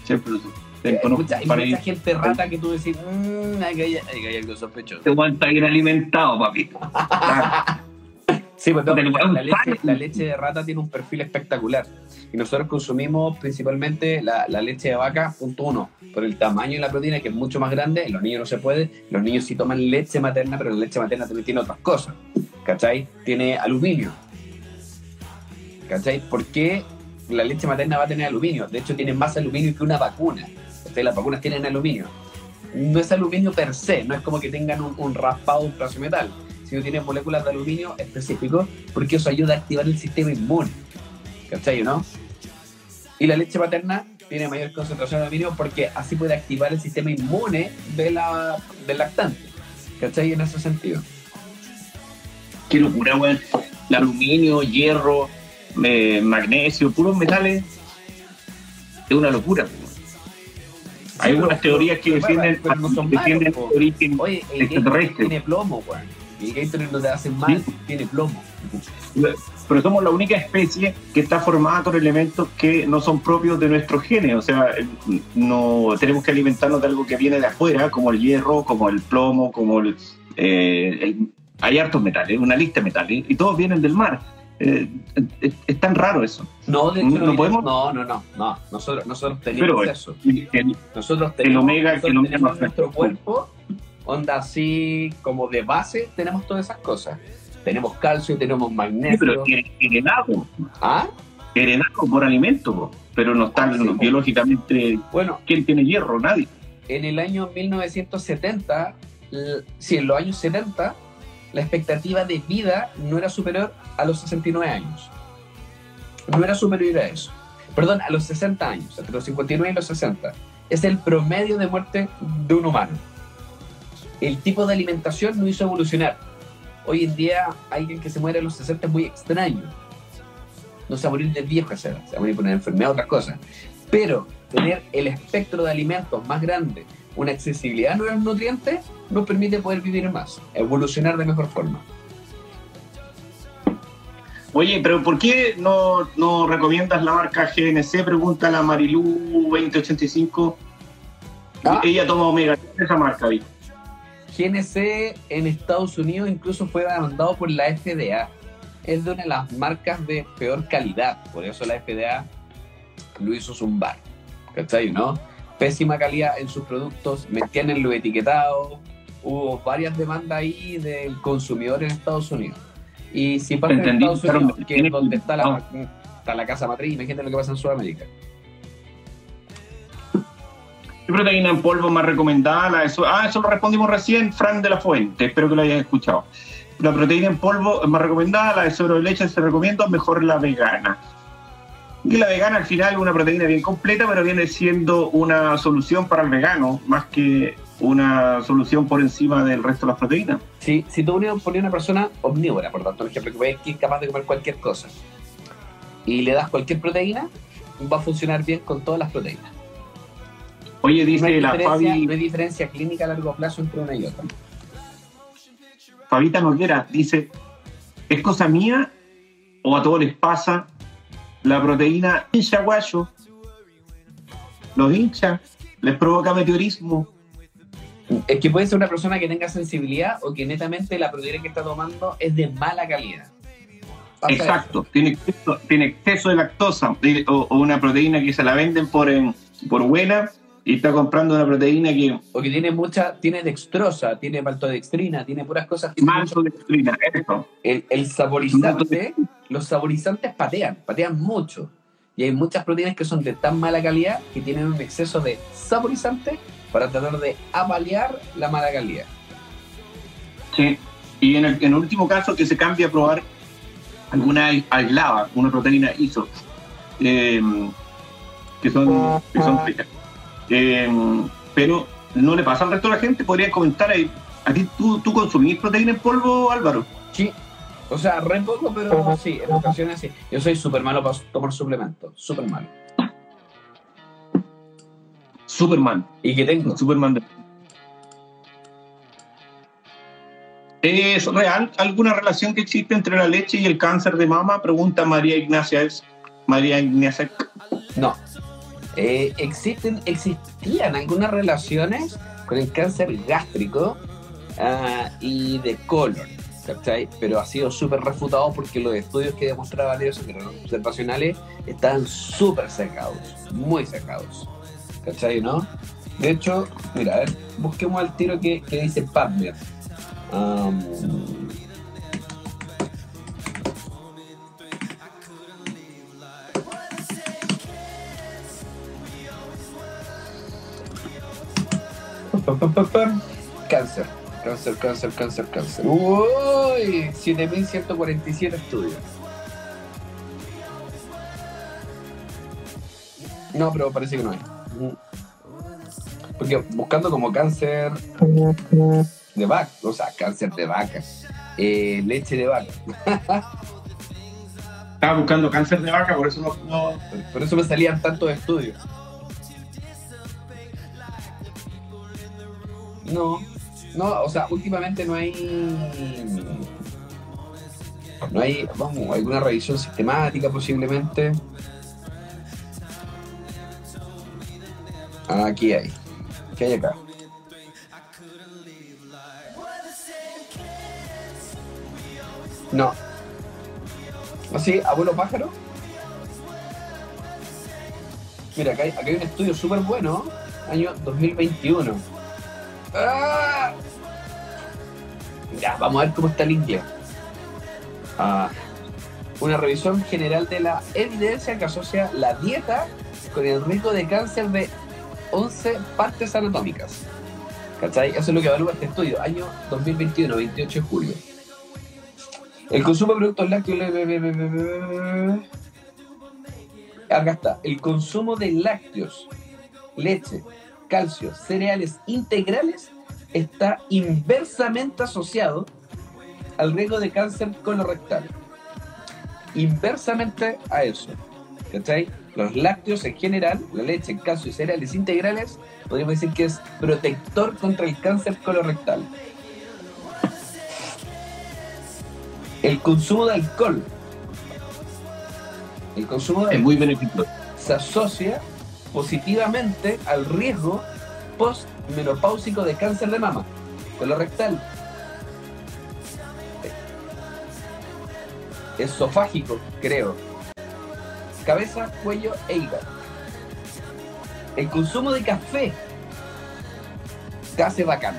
Siempre lo supe. Hay mucha, hay para mucha gente rata que tú decís, mmm, hay, hay, hay, hay algo sospechoso. Te aguanta bien alimentado, papi. *laughs* Sí, pues no, la, leche, la leche de rata tiene un perfil espectacular. Y nosotros consumimos principalmente la, la leche de vaca, punto uno, por el tamaño y la proteína, que es mucho más grande. En los niños no se puede. Los niños sí toman leche materna, pero la leche materna también tiene otras cosas. ¿Cachai? Tiene aluminio. ¿Cachai? ¿Por qué la leche materna va a tener aluminio? De hecho, tiene más aluminio que una vacuna. ¿Cachai? Las vacunas tienen aluminio. No es aluminio per se, no es como que tengan un, un raspado, un pedazo de metal, sino tiene moléculas de aluminio específicos porque eso ayuda a activar el sistema inmune. ¿Cachai, no? Y la leche materna tiene mayor concentración de aluminio porque así puede activar el sistema inmune de la, del lactante. ¿Cachai? En ese sentido. Qué locura, weón. El aluminio, hierro, eh, magnesio, puros metales. Es una locura, weón. Hay algunas teorías que defienden, no son malos, origen Oye, el Gatorade extraterrestre. tiene plomo, weón. Y el Gatorade no te hace mal, tiene plomo. Pero somos la única especie que está formada con elementos que no son propios de nuestros genes. O sea, no tenemos que alimentarnos de algo que viene de afuera, como el hierro, como el plomo, como el, eh, el- hay hartos metales, una lista de metales, y todos vienen del mar. Eh, es, es tan raro eso. No, de hecho, No no, podemos- no, no, no, no. Nosotros, nosotros tenemos Pero, eso. El- Nosotros tenemos, omega, nosotros el omega tenemos nuestro cuerpo, onda así como de base, tenemos todas esas cosas. Tenemos calcio, tenemos Sí, magnesio. pero her- heredado, ¿Ah? heredado por alimento, po. pero no está Ah, sí, biológicamente. Bueno, ¿Quién tiene hierro? Nadie. en el año 1970, l- sí, en los años 70, la expectativa de vida no era superior a los 69 años. No era superior a eso. Perdón, a los 60 años, entre los 59 y los 60. Es el promedio de muerte de un humano. El tipo de alimentación no hizo evolucionar. Hoy en día, alguien que se muere a los 60 es muy extraño. No se va a morir de viejo se va a morir por una enfermedad otras cosas. Pero tener el espectro de alimentos más grande, una accesibilidad a los nutrientes, nos permite poder vivir más, evolucionar de mejor forma. Oye, pero ¿por qué no, no recomiendas la marca GNC? Pregunta la Marilú 2085. Ah. Ella toma Omega, ¿qué es esa marca, Vic? GNC en Estados Unidos incluso fue demandado por la FDA. Es de una de las marcas de peor calidad, por eso la FDA lo hizo zumbar. ¿Cachai? ¿No? Pésima calidad en sus productos, metían en lo etiquetado. Hubo varias demandas ahí del consumidor en Estados Unidos. Y si en Entendí, Estados Unidos, que es donde está la, está la casa matriz, imagínate lo que pasa en Sudamérica. ¿Qué proteína en polvo más recomendada? La de so- ah, eso lo respondimos recién, Fran de la Fuente. Espero que lo hayas escuchado. La proteína en polvo es más recomendada, la de sobre leche se recomienda, mejor la vegana. Y la vegana al final es una proteína bien completa, pero viene siendo una solución para el vegano, más que una solución por encima del resto de las proteínas. Si, si tú ponías una persona omnívora, por tanto, un ejemplo, que es capaz de comer cualquier cosa, y le das cualquier proteína, va a funcionar bien con todas las proteínas. Oye, dice la Fabi, no hay diferencia clínica a largo plazo entre una y otra. Fabita Noguera, dice, ¿es cosa mía o a todos les pasa la proteína hincha guayo? Los hinchas, les provoca meteorismo. Es que puede ser una persona que tenga sensibilidad o que netamente la proteína que está tomando es de mala calidad. Pasa Exacto, tiene exceso, tiene exceso de lactosa o, o una proteína que se la venden por, en- por buena y está comprando una proteína que eso. O que tiene mucha, tiene dextrosa, tiene maltodextrina, tiene puras cosas. que- maltodextrina, eso. El, el saborizante, los saborizantes patean, patean mucho. Y hay muchas proteínas que son de tan mala calidad que tienen un exceso de saborizante para tratar de avaliar la mala calidad. Sí. Y en el, en el último caso que se cambia a probar alguna aislada, una proteína ISO, eh, que son, que son ricas. Eh, pero no le pasa al resto de la gente, podrían comentar ahí. ¿A ti tú, tú consumís proteína en polvo, Álvaro? Sí. O sea, re poco, pero sí, en ocasiones sí. Yo soy súper malo para tomar suplementos, súper malo. Superman. ¿Y qué tengo? Superman. de- ¿Es real alguna relación que existe entre la leche y el cáncer de mama? Pregunta María Ignacia. Es María Ignacia. No. Eh, existen, existían algunas relaciones con el cáncer gástrico ah, y de colon, ¿cachai? Pero ha sido súper refutado porque los estudios que demostraban eso, que eran observacionales, estaban súper secados, muy secados, ¿cachai? ¿No? De hecho, mira, a ver, busquemos al tiro que, dice PubMed. Pam, pam, pam, pam. Cáncer, cáncer, cáncer, cáncer, cáncer. Uy, 7147 estudios. No, pero parece que no hay. Porque buscando como cáncer de vaca, o sea, cáncer de vaca, eh, leche de vaca. Estaba buscando cáncer de vaca, por eso no. no- Por, por eso me salían tantos estudios. No, no, o sea, últimamente no hay. No hay, vamos, alguna revisión sistemática posiblemente. Ah, Aquí hay. ¿Qué hay acá? No. ¿Así? ¿Abuelo pájaro? Mira, acá hay, acá hay un estudio súper bueno, año 2021. ¡Ah! Vamos a ver cómo está el inglés. Ah, una revisión general de la evidencia que asocia la dieta con el riesgo de cáncer de 11 partes anatómicas. ¿Cachai? Eso es lo que evalúa este estudio, año 2021, 28 de julio. El consumo de productos lácteos. Acá está. El consumo de lácteos, leche, calcio, cereales integrales está inversamente asociado al riesgo de cáncer colorectal. Inversamente a eso. ¿Cachai? Los lácteos en general, la leche, el calcio y cereales integrales, podríamos decir que es protector contra el cáncer colorectal. El consumo de alcohol. El consumo de Es muy beneficioso. se asocia positivamente al riesgo postmenopáusico de cáncer de mama, colorectal, esofágico, creo, cabeza, cuello e hígado. El consumo de café te hace bacán.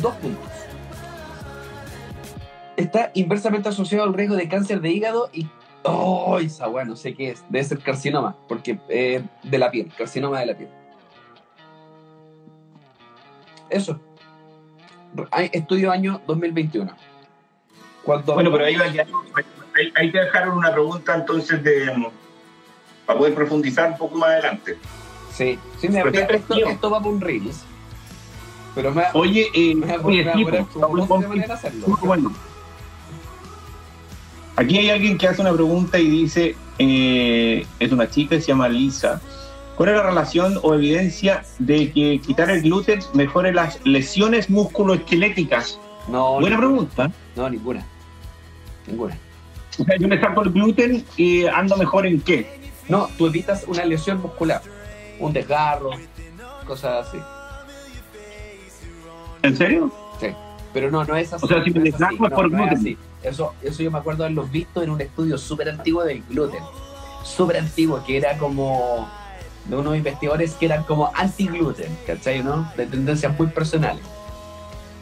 Dos puntos. Está inversamente asociado al riesgo de cáncer de hígado y Oh, esa weá, no sé qué es. Debe ser carcinoma, porque eh, de la piel, carcinoma de la piel. Eso. Estudio año 2021. Cuando Bueno, pero ahí, va a quedar- ahí, ahí te dejaron una pregunta entonces de para poder profundizar un poco más adelante. Sí, sí, me, esto, esto va por un Reels. Pero me, Oye, eh, me, Aquí hay alguien que hace una pregunta y dice, eh, es una chica, se llama Lisa. ¿Cuál es la relación o evidencia de que quitar el gluten mejore las lesiones musculoesqueléticas? No, Buena ninguna. pregunta. No, ninguna. Ninguna. O sea, yo me saco el gluten y ando mejor en qué? No, tú evitas una lesión muscular, un desgarro, cosas así. ¿En serio? Pero no, no es así. O sea, si me no es desgarro es por no, no gluten. Eso, eso yo me acuerdo haberlo visto en un estudio súper antiguo del gluten. Súper antiguo, que era como de unos investigadores que eran como anti-gluten, ¿cachai? ¿no? De tendencias muy personales.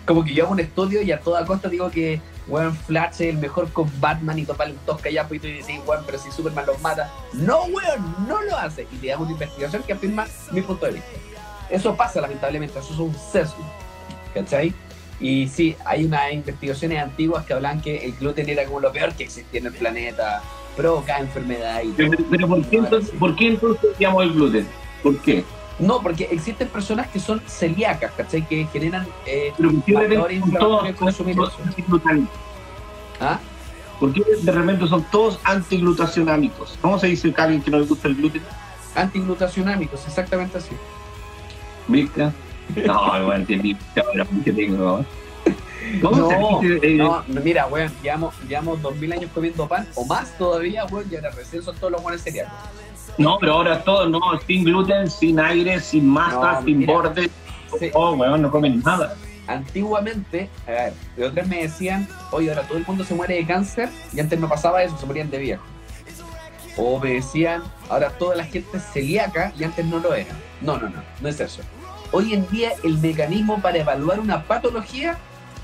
Como que yo hago un estudio y a toda costa digo que, weón, Flash es el mejor con Batman y total un tosca pues y tú dices, weón, pero si Superman los mata. No, weón, no lo hace. Y te hago una investigación que afirma mi punto de vista. Eso pasa lamentablemente, eso es un sesgo. ¿Cachai? Y sí, hay unas investigaciones antiguas que hablan que el gluten era como lo peor que existía en el planeta, provoca enfermedad y todo. Pero, ¿por, qué entonces, ¿por qué entonces el gluten? ¿Por qué? No, porque existen personas que son celíacas, ¿cachai? Que generan eh, Pero ¿por qué de factores repente son todos consumir? ¿Ah? ¿Por qué de repente son todos antiglutacionámicos? ¿Cómo se dice que alguien que no le gusta el gluten? Antiglutacionámicos, exactamente así. ¿Viste? No, bueno, entendí. Ahora, ¿qué tengo? ¿Cómo no? Eh, no, mira, weón, llevamos, llevamos 2000 años comiendo pan, o más todavía, weón, y ahora recién son todos los buenos celíacos. No, pero ahora todo, no, sin gluten, sin aire, sin masa, No, sin mira. borde. Sí. Oh, weón, no comen nada. Antiguamente, a ver, de otras me decían, oye, ahora todo el mundo se muere de cáncer, y antes no pasaba eso, se morían de viejo. O me decían, ahora toda la gente es celíaca, y antes no lo era. No, no, no, no es eso. Hoy en día el mecanismo para evaluar una patología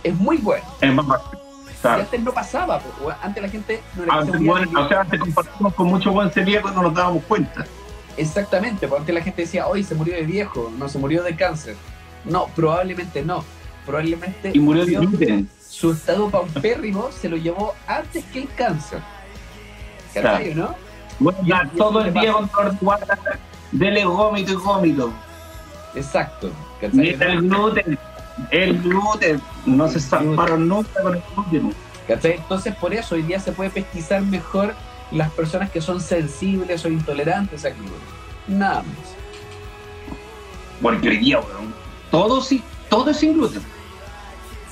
es muy bueno. Es más fácil. Y Claro. antes no pasaba, antes la gente no era Antes, bueno, o sea, antes compartimos con mucho buen celíaco y no nos dábamos cuenta. Exactamente, porque antes la gente decía, hoy se murió de viejo, no se murió de cáncer. No, probablemente no. Probablemente Y murió de gluten. su estado paupérrimo se lo llevó antes que el cáncer. ¿Cachai, no? Bueno, ya todo el día con guata, dele gómito y gómito. Exacto. ¿cachai, Mira el gluten. El gluten. No se salvaron nunca con el gluten. ¿Cachai? Entonces, por eso hoy día se puede pesquisar mejor las personas que son sensibles o intolerantes al gluten. Nada más. Porque hoy día, weón, todo, sí, todo es sin gluten.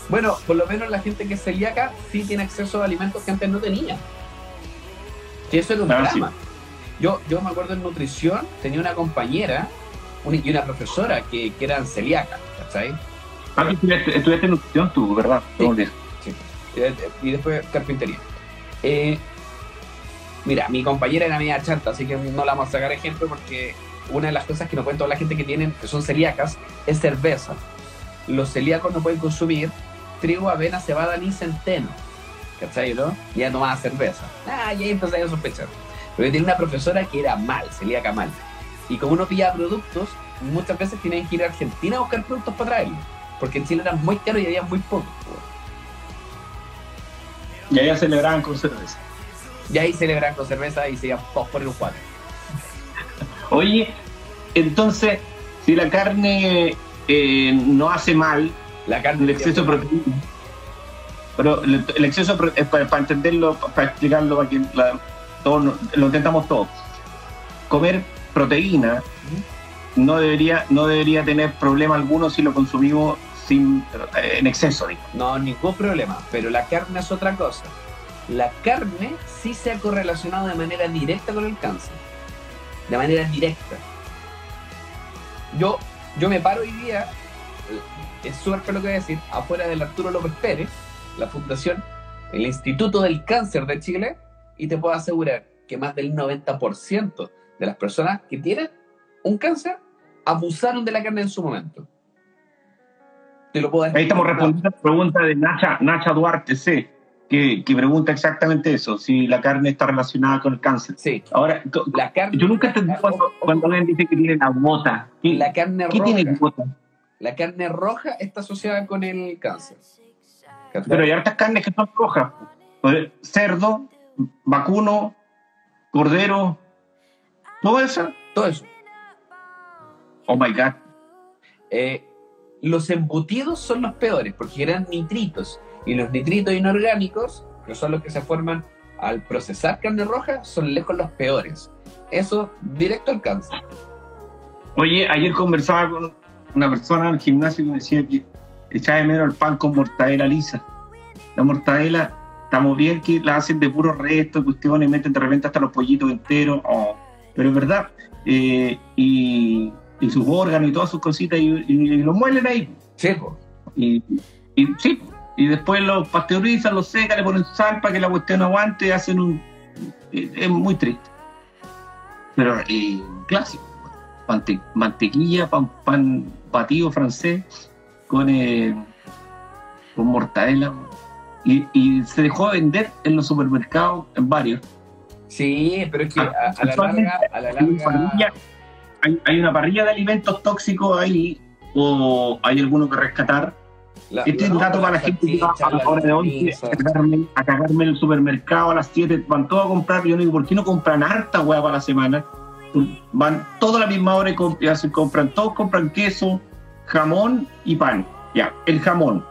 Bueno, por lo menos la gente que es celíaca sí tiene acceso a alimentos que antes no tenía. Que eso era un Ah, drama. Yo, yo me acuerdo en nutrición, tenía una compañera una- y una profesora que, que eran celíacas, ¿cachai? Ah, estudiaste, estudiaste nutrición tú, ¿verdad? Sí. Eh, Y después carpintería. Eh, mira, mi compañera era media chanta, así que no la vamos a sacar ejemplo porque una de las cosas que nos cuenta la gente que tienen, que son celíacas, es cerveza. Los celíacos no pueden consumir trigo, avena, cebada ni centeno. ¿Cachai, no? Y ella tomaba cerveza. Ah, y ahí empecé a sospechar. Pero yo tenía una profesora que era mal, celíaca mal. Y como uno pillaba productos, muchas veces tenían que ir a Argentina a buscar productos para traerlos. Porque en Chile eran muy caros y había muy pocos. Y allá celebraban con cerveza. Y ahí celebran con cerveza y se iban todos por el cuadro. *laughs* Oye, entonces, si la carne eh, no hace mal, La carne el exceso de proteína. Pero el, el exceso pro- es para, para entenderlo, para explicarlo, para que la- lo intentamos todos. Comer proteína no debería, no debería tener problema alguno si lo consumimos sin, eh, en exceso. digo. No, ningún problema. Pero la carne es otra cosa. La carne sí se ha correlacionado de manera directa con el cáncer. De manera directa. Yo, yo me paro hoy día, eh, es súper lo que voy a decir, afuera del Arturo López Pérez, la fundación, el Instituto del Cáncer de Chile, y te puedo asegurar que más del 90% de las personas que tienen un cáncer abusaron de la carne en su momento. Te lo puedo decir. Ahí estamos respondiendo a la pregunta de Nacha, Nacha Duarte C, que, que pregunta exactamente eso, si la carne está relacionada con el cáncer. Sí, Ahora, la carne. yo nunca entendí cuando, cuando alguien dice que tiene la bota. ¿Qué, La carne qué roja. tiene bota? La carne roja está asociada con el cáncer. Pero hay hartas carnes que son rojas. Pues, Cerdo, vacuno, cordero, todo eso. Todo eso. Oh my God. Eh, los embutidos son los peores porque generan nitritos. Y los nitritos inorgánicos, que son los que se forman al procesar carne roja, son lejos los peores. Eso directo al cáncer. Oye, ayer conversaba con una persona en el gimnasio que me decía que echaba de menos el pan con mortadela lisa. La mortadela, estamos bien que la hacen de puro resto, cuestiones, meten de repente hasta los pollitos enteros, oh, pero es verdad. Eh, y, y sus órganos y todas sus cositas, y, y, y los muelen ahí. Sí. Y, y sí, y después los pasteurizan, los secan, le ponen sal para que la cuestión aguante hacen un. Es, es muy triste. Pero eh, clásico. Mante- mantequilla, pan, pan batido francés con, eh, con mortadela. Y, y se dejó de vender en los supermercados, en varios. Sí, pero es que a, a la larga, a la larga, familia, hay, hay una parrilla de alimentos tóxicos ahí, o hay alguno que rescatar. La- Este es un dato para la gente que va a la hora de 11 pizza. a cagarme, a cagarme en el supermercado a las 7, van todos a comprar, yo no digo, ¿por qué no compran harta hueá para la semana? Van toda la misma hora y, comp- y hacen- compran, todos compran queso, jamón y pan. Ya, el jamón.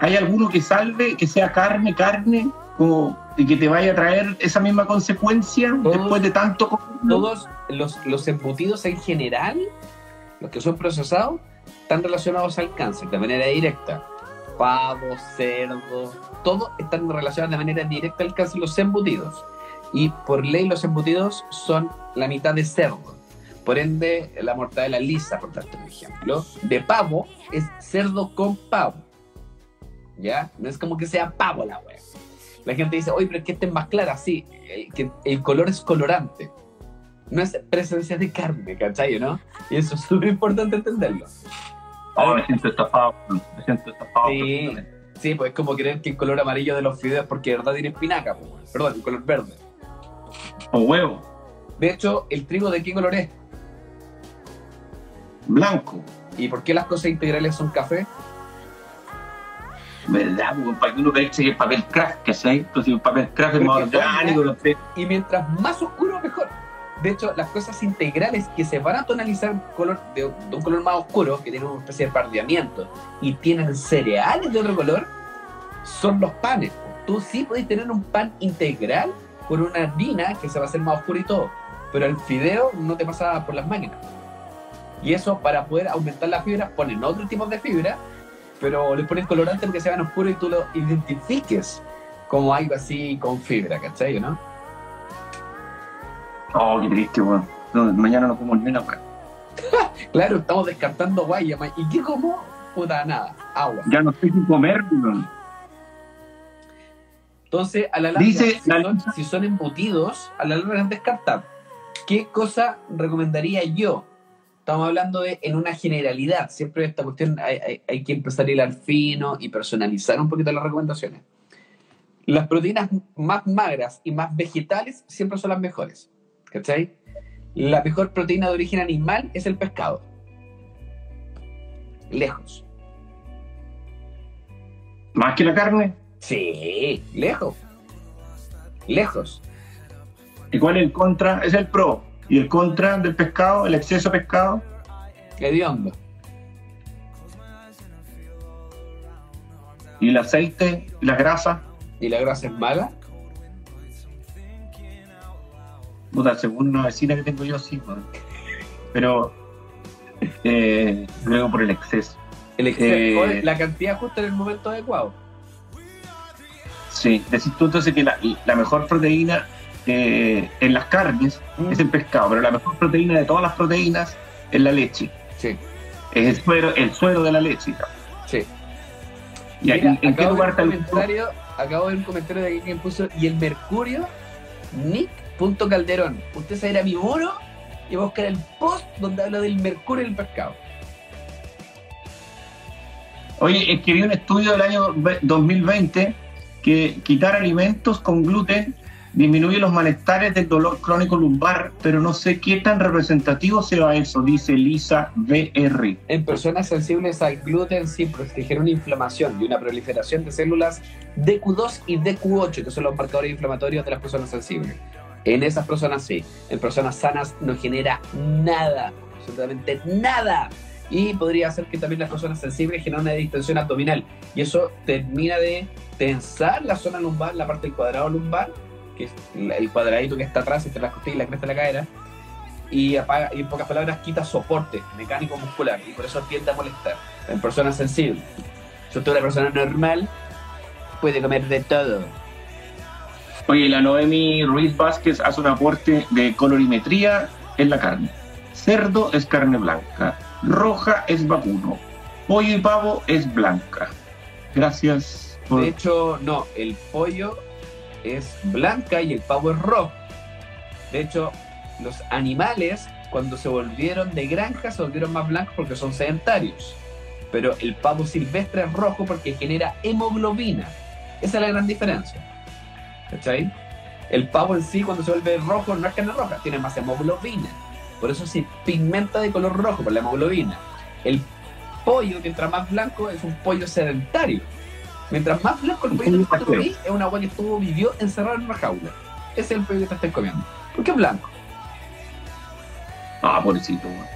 ¿Hay alguno que salve, que sea carne, carne, como, y que te vaya a traer esa misma consecuencia Todos- después de tanto? Todos los, los embutidos en general, los que son procesados, están relacionados al cáncer de manera directa. Pavo, cerdo, todos están relacionados de manera directa al cáncer, los embutidos. Y por ley los embutidos son la mitad de cerdo. Por ende, la mortadela lisa, por darte un ejemplo, de pavo es cerdo con pavo. ¿Ya? No es como que sea pavo la wea. La gente dice, oye, pero es que esta es más clara. Sí, el, que el color es colorante. No es presencia de carne, ¿cachai? ¿no? Y eso es súper importante entenderlo. Oh, me siento estafado, me siento estafado. Sí, sí, pues es como creer que el color amarillo de los fideos porque de verdad tiene espinaca, pues, perdón, el color verde. O huevo, De hecho, ¿el trigo de qué color es? blanco. ¿Y por qué las cosas integrales son café? ¿Verdad? Pues, para que uno que eche el papel craft, que sé, entonces el papel craft es más orgánico, no sé. Y mientras más oscuro, mejor. De hecho, las cosas integrales que se van a tonalizar color, de, de un color más oscuro, que tienen una especie de pardeamiento, y tienen cereales de otro color, son los panes. Tú sí puedes tener un pan integral con una harina que se va a hacer más oscuro y todo, pero el fideo no te pasa por las máquinas. Y eso, para poder aumentar la fibra, ponen otro tipo de fibra, pero le ponen colorante porque se vean oscuro y tú lo identifiques como algo así con fibra, ¿cachai? ¿no? Oh, qué triste, weón. No, mañana no como ni una weón. *laughs* Claro, estamos descartando guayama. ¿Y qué como? Puta, nada, agua. Ya no sé qué comer, weón. Entonces, a la larga, Dice si, la son, si son embutidos, a la larga es descartar. ¿Qué cosa recomendaría yo? Estamos hablando de en una generalidad. Siempre esta cuestión hay, hay- hay que empezar a hilar fino y personalizar un poquito las recomendaciones. Las proteínas más magras y más vegetales siempre son las mejores. ¿Cachai? La mejor proteína de origen animal es el pescado. Lejos. Más que la carne. Sí, lejos. Lejos. ¿Y cuál es el contra? Es el pro. Y el contra del pescado, el exceso de pescado. Hediondo. Y el aceite, y la grasa. ¿Y la grasa es mala? Puta, según una vecina que tengo yo, sí. Pero. Eh, luego por el exceso. El exceso, Eh. la cantidad justa en el momento adecuado. Sí, decís tú entonces que la, la mejor proteína eh, en las carnes es el pescado, pero la mejor proteína de todas las proteínas es la leche. Sí, Es el suero, el suero de la leche. sí. ¿Y Mira, en qué lugar de comentario, acabo de ver un comentario de alguien que puso, y el mercurio, Nick.calderón. Usted se va a ir a mi muro y va a buscar el post donde habla del mercurio en el pescado. Oye, es que vi un estudio del año ve- 2020 que quitar alimentos con gluten disminuye los malestares del dolor crónico lumbar, pero no sé qué tan representativo sea eso, dice Lisa VR. En personas sensibles al gluten sí proteger una inflamación y una proliferación de células DQ2 y DQ8, que son los marcadores inflamatorios de las personas sensibles. En esas personas sí. En personas sanas no genera nada, absolutamente nada. Y podría hacer que también las personas sensibles generen una distensión abdominal. Y eso termina de tensar la zona lumbar, la parte del cuadrado lumbar, que es el cuadradito que está atrás entre las costillas y la cresta de la cadera. Y, apaga, y en pocas palabras quita soporte mecánico muscular y por eso tiende a molestar en personas sensibles. Si usted es una persona normal, puede comer de todo. Oye, la Noemi Ruiz Vázquez hace un aporte de colorimetría en la carne. Cerdo es carne blanca, roja es vacuno, pollo y pavo es blanca. Gracias por... De hecho, no, el pollo es blanca y el pavo es rojo. De hecho, los animales, cuando se volvieron de granja, se volvieron más blancos porque son sedentarios. Pero el pavo silvestre es rojo porque genera hemoglobina. Esa es la gran diferencia. ¿Cachai? El pavo en sí, cuando se vuelve rojo, no es carne roja, tiene más hemoglobina. Por eso se pigmenta de color rojo por la hemoglobina. El pollo, mientras más blanco, es un pollo sedentario. Mientras más blanco el pollo que tú es una agua que estuvo, vivió encerrado en una jaula. Ese es el pollo que te estás comiendo. ¿Por qué es blanco? Ah, pobrecito, weón.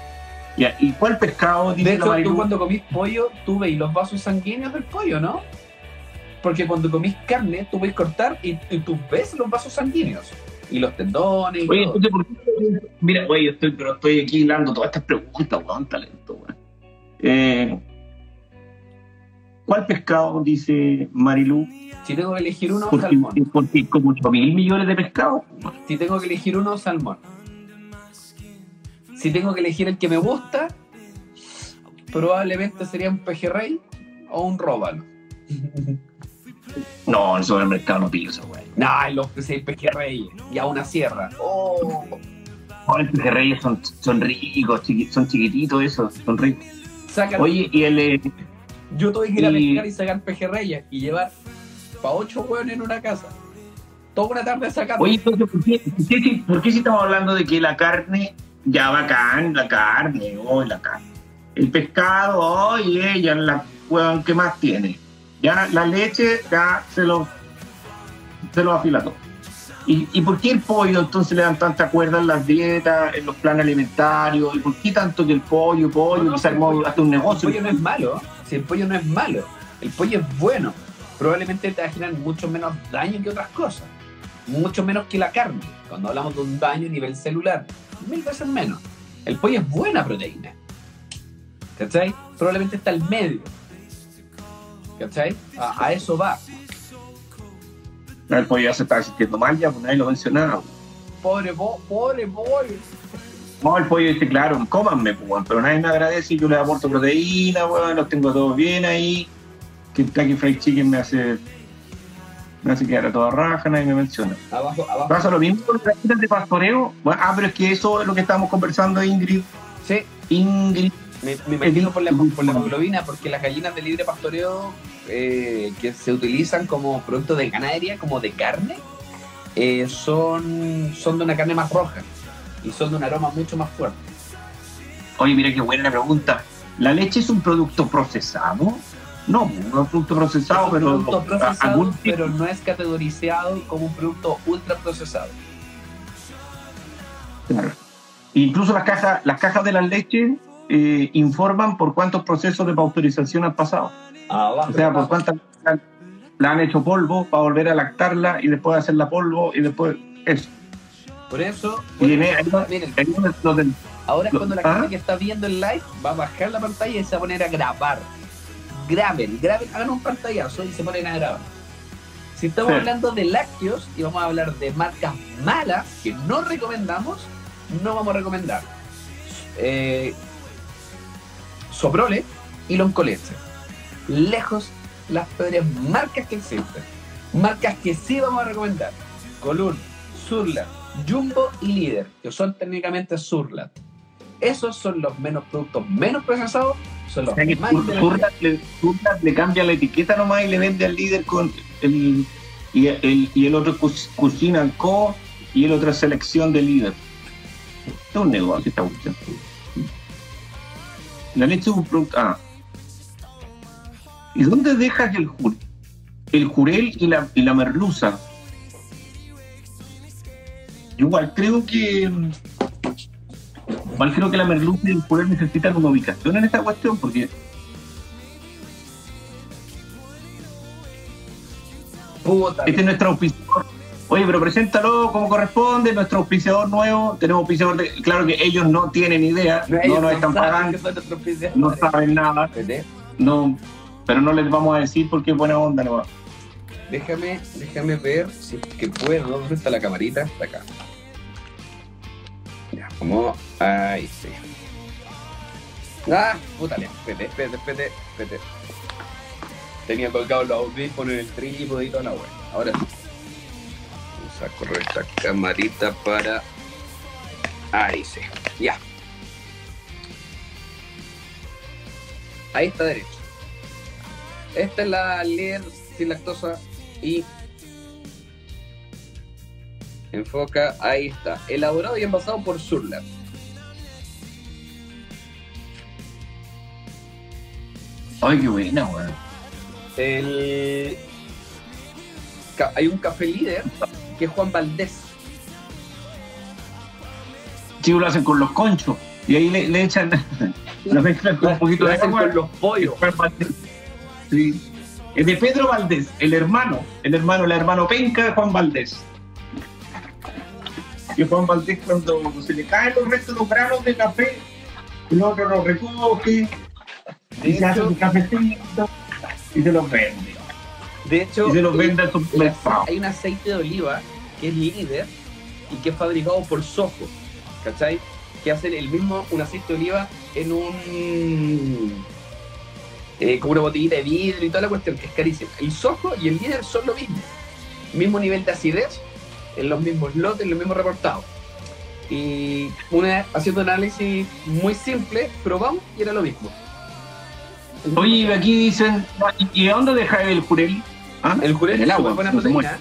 Ya, ¿Y cuál pescado dice De la hecho, Marilu? tú cuando comís pollo, tú veis los vasos sanguíneos del pollo, ¿no? Porque cuando comís carne, tú puedes cortar y, y tú ves los vasos sanguíneos. Y los tendones y Oye, todo. entonces, ¿por qué? Mira, oye, estoy, pero estoy aquí hilando todas estas preguntas, weón, talento, weón. Eh, ¿Cuál pescado dice Marilu? Si tengo que elegir uno, Porque, salmón. porque como 8 mil millones de pescados. Si tengo que elegir uno, salmón. Si tengo que elegir el que me gusta, probablemente sería un pejerrey o un róbalo. No, en el supermercado no pillo esa weón. Nah, los seis pejerreyes y a una sierra. Oh, No, los pejerreyes son, son ricos, chiqui- son chiquititos esos, son ricos. saca- Oye, y el... eh, Yo tuve que ir a pescar y sacar pejerreyes y llevar para ocho hueones en una casa. Toda una tarde sacando. Oye, entonces, ¿por qué, por qué si- por qué si estamos hablando de que la carne, ya bacán, la carne, oh, la carne. El pescado, oh, y ella, la hueón que más tiene. Ya la leche, ya se lo, se lo afila todo. ¿Y, ¿Y por qué el pollo entonces le dan tanta cuerda en las dietas, en los planes alimentarios? ¿Y por qué tanto que el pollo, pollo, No, que se el armó hasta un el negocio? pollo no es malo. Si el pollo no es malo, el pollo es bueno. Probablemente te va a generar mucho menos daño que otras cosas. Mucho menos que la carne. Cuando hablamos de un daño a nivel celular, mil veces menos. El pollo es buena proteína. ¿Cachai? Probablemente está al medio. ¿Cachai? A, a eso va. El pollo ya se está sintiendo mal, ya, pues nadie lo mencionaba. Pobre, bo- pobre pollo. No, el pollo dice, claro, cómanme, pues, pero nadie me agradece, yo les aporto proteína, weón, los tengo todos bien ahí. Kentucky Fried Chicken me hace, me hace quedar a toda raja, nadie me menciona. Abajo, abajo. ¿Pasa lo mismo con las gallinas de pastoreo? Bueno, ah, pero es que eso es lo que estábamos conversando, Ingrid. Sí, Ingrid, Me, me imagino por la, por la hemoglobina, porque las gallinas de libre pastoreo eh, que se utilizan como producto de ganadería, como de carne, eh, son, son de una carne más roja y son de un aroma mucho más fuerte. oye, mira qué buena pregunta. ¿La leche es un producto procesado? No, no es un producto procesado, es un pero producto procesado, algún tipo- pero no es categorizado como un producto ultra procesado. Claro. Incluso las cajas, las cajas de las leches eh, informan por cuántos procesos de pasteurización han pasado. Abajo, O sea, por cuántas la han hecho polvo para volver a lactarla y después hacerla polvo y después eso. Por eso, Y miren, Ahora es cuando la ¿Ah? gente que está viendo el live va a bajar la pantalla y se va a poner a grabar. Graben, graben, hagan un pantallazo y se ponen a grabar. Si estamos Sí. hablando de lácteos y vamos a hablar de marcas malas que no recomendamos, no vamos a recomendar. Eh, Soprole y Loncoleche. Lejos las peores marcas que existen. Marcas que sí vamos a recomendar. Column, Surlat, Jumbo y Líder, que son técnicamente Surlat. Esos son los menos productos menos procesados, son los o sea que más. Surlat le, Surlat le cambia la etiqueta nomás y le vende al líder con el y el, y el otro Co y el otro selección de líder. Es un negocio esta cuestión. La leche es un producto. Ah. ¿Y dónde dejas el jurel? El jurel y la, y la merluza. Yo igual creo que. Igual creo que la merluza y el jurel necesitan una ubicación en esta cuestión, porque Puta, este es nuestro auspiciador. Oye, pero preséntalo como corresponde, nuestro auspiciador nuevo. Tenemos auspiciador de. Claro que ellos no tienen idea, ellos no nos están pagando, no saben nada, no, pero no les vamos a decir porque es buena onda, no. Déjame, déjame ver si es que puedo. ¿Dónde está la camarita? Está acá. Como. Ahí sí. Ah, puta, le- espérate, espérate, espérate, espérate. Tenía colgado los audífonos en el trípode y toda la wea. Ahora sí. Vamos a correr esta camarita para. Ahí sí. Ya. Ahí está derecho. Esta es la líder sin lactosa y Enfoca, ahí está. Elaborado y envasado por Surlab. Ay, qué buena, weón. El... Hay un café líder que es Juan Valdés. Sí, lo hacen con los conchos. Y ahí le, echan, *laughs* lo mezclan con un poquito de agua. con los pollos. Sí. Es de Pedro Valdés, el hermano, el hermano, el hermano penca de Juan Valdés. Y Juan Valdés cuando se le caen los restos de los granos de café, el otro los recoge, y se hace un cafecito y se los vende. de hecho Y se los vende supermercado. hay un aceite de oliva que es líder y que es fabricado por Sojo. ¿Cachai? Que hacen el mismo, un aceite de oliva en un. eh, como una botellita de vidrio y toda la cuestión, que es carísima. El Sojo y el líder son lo mismo. Mismo nivel de acidez, en los mismos lotes, en los mismos reportados. Y una, haciendo un análisis muy simple, probamos y era lo mismo. Oye, aquí dicen, ¿y de dónde deja el jurel? ¿Ah? el jurel es el súper agua. buena proteína.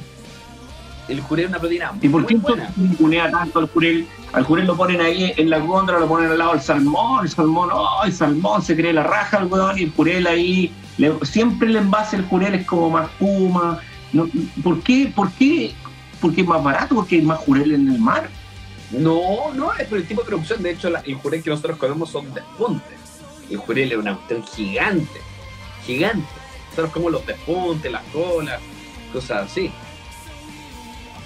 El jurel es una proteína ¿Y por qué ningunea tanto al jurel? Al jurel lo ponen ahí en la góndola, lo ponen al lado del salmón, el salmón, oh, el salmón se cree la raja al weón, y el jurel ahí, le- siempre el envase del jurel es como más puma. No, ¿Por qué? ¿Por qué? Porque es más barato, porque hay más jurel en el mar. No, no, es por el tipo de producción. De hecho, la- el jurel que nosotros comemos son despuntes. El jurel es una cuestión gigante, gigante. Nosotros comemos los despuntes, las colas, cosas así.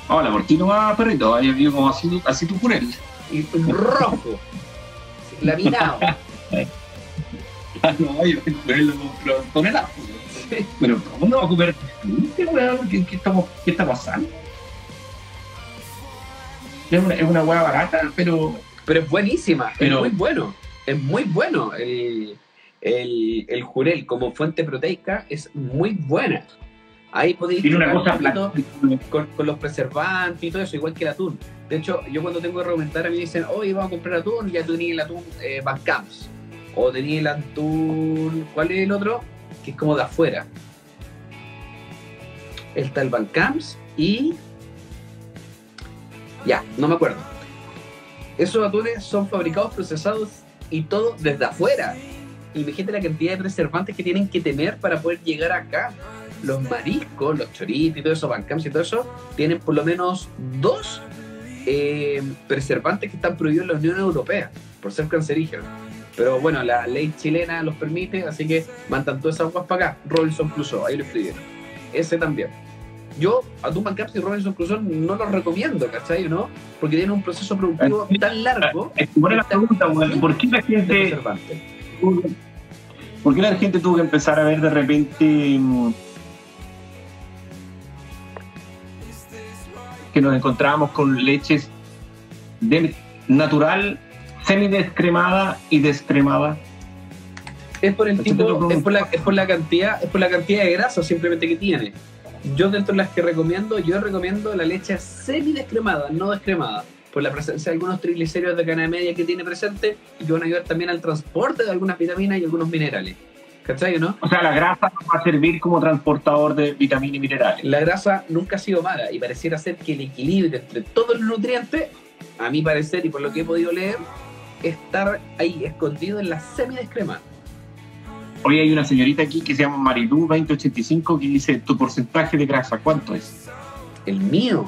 Hola, ¿por qué no va, perrito? Ahí vivo como así, así tu jurel. Y rojo, laminado. Ah, no, yo el jurel lo, lo tonelado. Pero, ¿cómo no va a comer? ¿Qué, weón? ¿Qué, qué estamos, ¿Qué está pasando? Es una, es una hueá barata, pero Pero es buenísima, Pero- es muy bueno. Es muy bueno. El, el, el jurel como fuente proteica es muy buena. Ahí podéis tiene una cosa con, con los preservantes y todo eso, igual que el atún. De hecho, yo cuando tengo que argumentar a mí me dicen, oye, vamos a comprar atún, ya tú tenías el atún eh, Camps. O tenías el atún, ¿cuál es el otro? Que es como de afuera. Está el Van Camps y... Ya, no me acuerdo. Esos atunes son fabricados, procesados y todo desde afuera. Imagínate la cantidad de preservantes que tienen que tener para poder llegar acá. Los mariscos, los choritos y todo eso, Van Camps y todo eso, tienen por lo menos dos eh, preservantes que están prohibidos en la Unión Europea por ser cancerígenos. Pero bueno, la ley chilena los permite, así que mandan todas esas aguas para acá. Robinson Crusoe, ahí lo escribieron. Ese también. Yo, Atún Van Camps y Robinson Crusoe no los recomiendo, ¿cachai? ¿no? Porque tienen un proceso productivo tan largo. Es que buena la pregunta, ¿por qué la gente. ¿Por qué la gente tuvo que empezar a ver de repente mm, que nos encontrábamos con leches de natural, semidescremada y descremada? Es por el tipo, es por la, es por la cantidad, es por la cantidad de grasa simplemente que tiene. Yo dentro de las que recomiendo, yo recomiendo la leche semidescremada, no descremada, por la presencia de algunos triglicéridos de cadena media que tiene presente y que van a ayudar también al transporte de algunas vitaminas y algunos minerales. ¿Cachai no? O sea, la grasa va a servir como transportador de vitaminas y minerales. La grasa nunca ha sido mala y pareciera ser que el equilibrio entre todos los nutrientes, a mi parecer y por lo que he podido leer, está ahí escondido en la semidescremada. Hoy hay una señorita aquí que se llama Marilú 2085 que dice tu porcentaje de grasa, ¿cuánto es? El mío,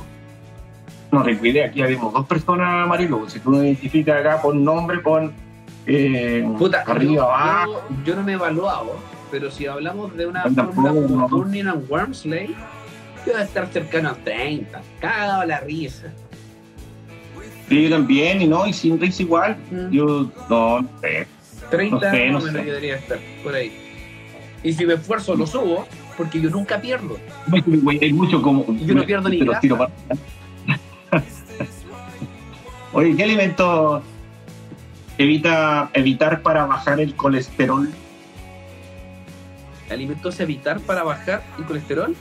No tengo idea, aquí habemos dos personas, Marilú. Si tú me identificas acá, pon nombre, pon eh, Puta, arriba, yo, abajo. yo- yo no me he evaluado, pero si hablamos de una fórmula por Turning and Wormsley, yo voy a estar cercano a 30, cagado la risa. Sí, yo también, y no, y sin risa igual. Mm. Yo, no sé. 30 no sé, no sé. yo debería estar, por ahí. Y si me esfuerzo, lo subo, porque yo nunca pierdo. Hay mucho como. Yo no pierdo ni grasa. tiro para- *laughs* Oye, ¿qué alimento evita evitar para bajar el colesterol? Alimentos evitar para bajar el colesterol.